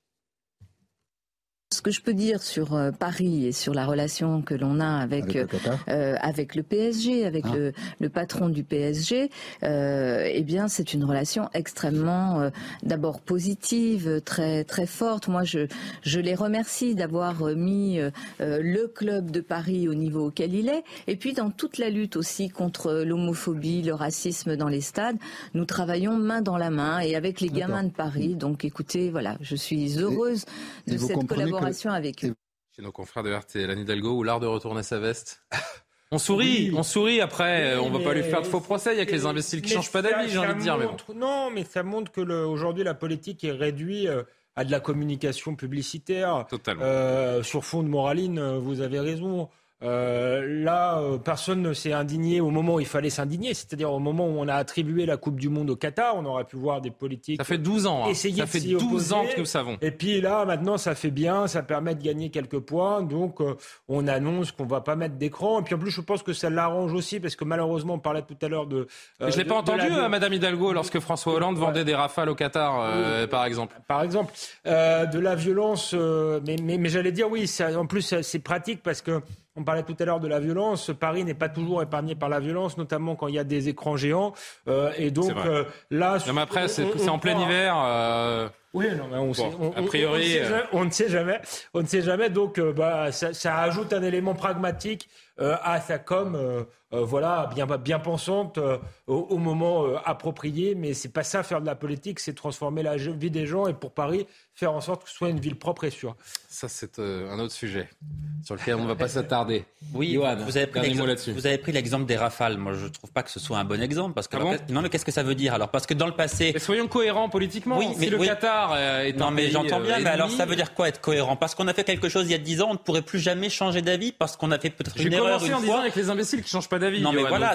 Ce que je peux dire sur euh, Paris et sur la relation que l'on a avec avec le, euh, avec le PSG, avec ah. le, le, patron du PSG, euh, eh bien c'est une relation extrêmement euh, d'abord positive, très très forte. Moi je je les remercie d'avoir mis le club de Paris au niveau auquel il est et puis dans toute la lutte aussi contre l'homophobie, le racisme dans les stades, nous travaillons main dans la main et avec les gamins de Paris. Donc écoutez, voilà, je suis heureuse de cette collaboration avec Chez nos confrères de RT, Lanny Hidalgo, ou l'art de retourner sa veste On sourit, on sourit après, on va pas lui faire de faux procès, il y a que les imbéciles qui changent pas d'avis, j'ai envie de dire. Non, mais ça montre que aujourd'hui la politique est réduite euh, à de la communication publicitaire. Totalement. Euh, sur fond de moraline, euh, vous avez raison. Euh, là, euh, personne ne s'est indigné au moment où il fallait s'indigner, c'est-à-dire au moment où on a attribué la Coupe du Monde au Qatar, on aurait pu voir des politiques. Ça fait 12 ans. Hein. ça fait 12 ans que nous savons. Et puis là, maintenant, ça fait bien, ça permet de gagner quelques points. Donc, euh, on annonce qu'on va pas mettre d'écran. Et puis en plus, je pense que ça l'arrange aussi parce que malheureusement, on parlait tout à l'heure de. je l'ai pas entendu, Madame Hidalgo, lorsque François Hollande vendait des rafales au Qatar, par exemple. Par exemple, de la violence. mais, mais, mais j'allais dire oui. Ça, en plus, c'est pratique parce que on parlait tout à l'heure de la violence. Paris n'est pas toujours épargné par la violence, notamment quand il y a des écrans géants. Euh, et donc euh, là, mais après, c'est en plein hiver. Euh, oui, non, mais on, sait, a priori, on, ne sait jamais. On ne sait jamais. Donc, bah, ça, ça, ajoute un élément pragmatique à sa com. Voilà, bien, bien pensante au, moment approprié, mais c'est pas ça faire de la politique, c'est transformer la vie des gens et pour Paris, faire en sorte que ce soit une ville propre et sûre. Ça, c'est euh, un autre sujet sur lequel on ne va pas s'attarder. (laughs) Oui, vous, avez vous, avez pris l'exemple des rafales. Moi, je ne trouve pas que ce soit un bon exemple. Parce que ah non, mais qu'est-ce que ça veut dire? Alors Parce que dans le passé. Mais soyons cohérents politiquement. Oui, mais, si le Qatar euh, est Non, mais j'entends bien, euh, mais alors ça veut dire quoi être cohérent? Parce qu'on a fait quelque chose il y a 10 ans, on ne pourrait plus jamais changer d'avis parce qu'on a fait peut-être une erreur. J'ai commencé en disant avec les imbéciles qui ne changent pas d'avis. Non, mais voilà,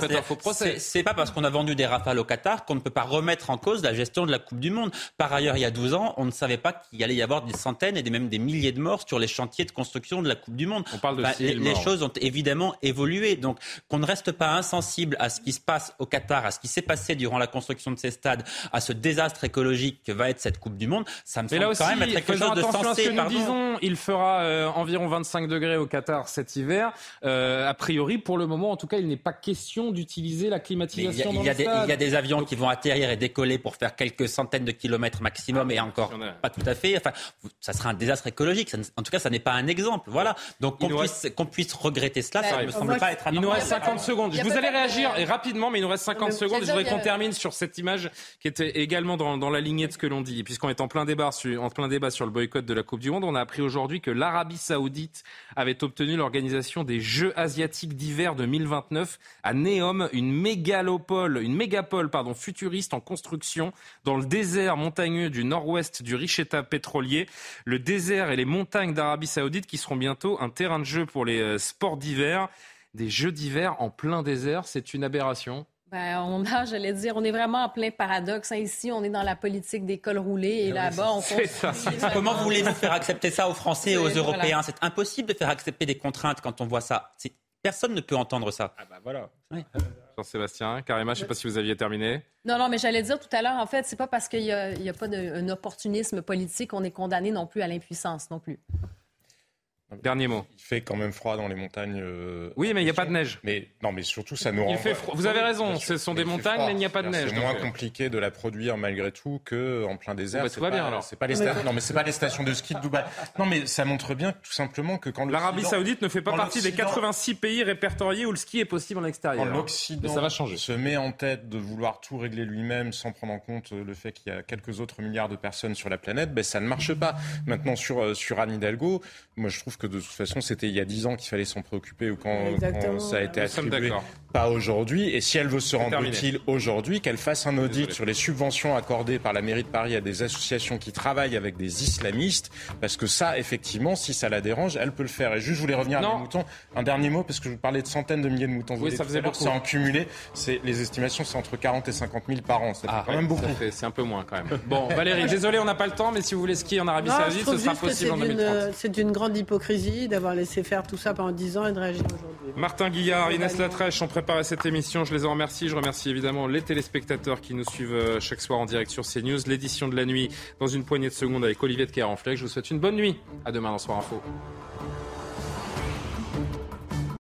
c'est pas parce qu'on a vendu des rafales au Qatar qu'on ne peut pas remettre en cause la gestion de la Coupe du Monde. Par ailleurs, il y a 12 ans, on ne savait pas qu'il allait y avoir des centaines et même des milliers de morts sur les chantiers de construction de la Coupe du Monde. On parle de les, choses ont évidemment évolué. Donc qu'on ne reste pas insensible à ce qui se passe au Qatar, à ce qui s'est passé durant la construction de ces stades, à ce désastre écologique que va être cette Coupe du Monde, ça me semble là aussi, quand même être quelque chose de sensé. que nous disons, il fera euh, environ 25 degrés au Qatar cet hiver. Euh, a priori, pour le moment, en tout cas, il n'est pas question d'utiliser la climatisation. Il y, a, des, il y a des avions qui vont atterrir et décoller pour faire quelques centaines de kilomètres maximum et encore pas tout à fait. Enfin, ça sera un désastre écologique. en tout cas, ça n'est pas un exemple. Voilà. Donc qu'on puisse, regretter cela, ça ne me semble pas être Il nous reste 50 secondes. Vous allez réagir rapidement, mais il nous reste 50 secondes. Je voudrais qu'on termine sur cette image qui était également dans, dans la lignée de ce que l'on dit. Puisqu'on est en plein débat sur, en plein débat sur le boycott de la Coupe du Monde, on a appris aujourd'hui que l'Arabie Saoudite avait obtenu l'organisation des Jeux asiatiques d'hiver 2029 à Neom, une mégalopole, une mégapole pardon, futuriste en construction dans le désert montagneux du nord-ouest du riche État pétrolier. Le désert et les montagnes d'Arabie Saoudite qui seront bientôt un terrain de jeu pour les euh, sports d'hiver. Des jeux d'hiver en plein désert, c'est une aberration. Ben, on a, j'allais dire, on est vraiment en plein paradoxe. Hein. Ici, on est dans la politique des cols roulés et là-bas, on ça. Comment voulez-vous faire accepter ça aux Français et aux Européens? C'est impossible de faire accepter des contraintes quand on voit ça. Personne ne peut entendre ça. Ah bah voilà. Jean-Sébastien, Karima, je ne sais pas si vous aviez terminé. Non, non, mais j'allais dire tout à l'heure, en fait, c'est pas parce qu'il n'y a, a, pas d'un opportunisme politique qu'on est condamné non plus à l'impuissance non plus. Dernier mot. Il fait quand même froid dans les montagnes. Euh, oui, mais il n'y a pas de neige. Mais non, mais surtout ça nous. Il fait froid. Vous avez raison. Ce sont des montagnes, mais il n'y a pas de neige. C'est moins compliqué de la produire malgré tout que en plein désert. Bah, tout va bien alors. C'est pas les non, mais c'est pas les stations de ski de Dubaï. Non, mais ça montre bien tout simplement que quand l'Arabie Saoudite ne fait pas partie des 86 pays répertoriés où le ski est possible en extérieur. Quand l'Occident ça va changer. Se met en tête de vouloir tout régler lui-même sans prendre en compte le fait qu'il y a quelques autres milliards de personnes sur la planète, ben ça ne marche pas. Maintenant sur euh, sur Anne Hidalgo, moi je trouve que de toute façon c'était il y a dix ans qu'il fallait s'en préoccuper ou quand, ça a été attribué. Pas aujourd'hui. Et si elle veut se rendre utile aujourd'hui, qu'elle fasse un audit sur les subventions accordées par la mairie de Paris à des associations qui travaillent avec des islamistes. Parce que ça, effectivement, si ça la dérange, elle peut le faire. Et juste, je voulais revenir à mes moutons. Un dernier mot, parce que je vous parlais de centaines de milliers de moutons. Oui, ça faisait beaucoup. C'est en cumulé. Les estimations, c'est entre 40 et 50 000 par an. C'est ah, quand même beaucoup. C'est un peu moins quand même. Bon, Valérie, (laughs) désolé, on n'a pas le temps, mais si vous voulez skier en Arabie Saoudite, ce sera possible en 2030. C'est une grande hypocrisie d'avoir laissé faire tout ça pendant 10 ans et de réagir aujourd'hui. Martin Guillard, Inès Latrèche préparé cette émission. Je les remercie. Je remercie évidemment les téléspectateurs qui nous suivent euh, chaque soir en direct sur CNews. L'édition de la nuit dans une poignée de secondes avec Olivier de Carenfleck. Je vous souhaite une bonne nuit. À demain dans Soir Info.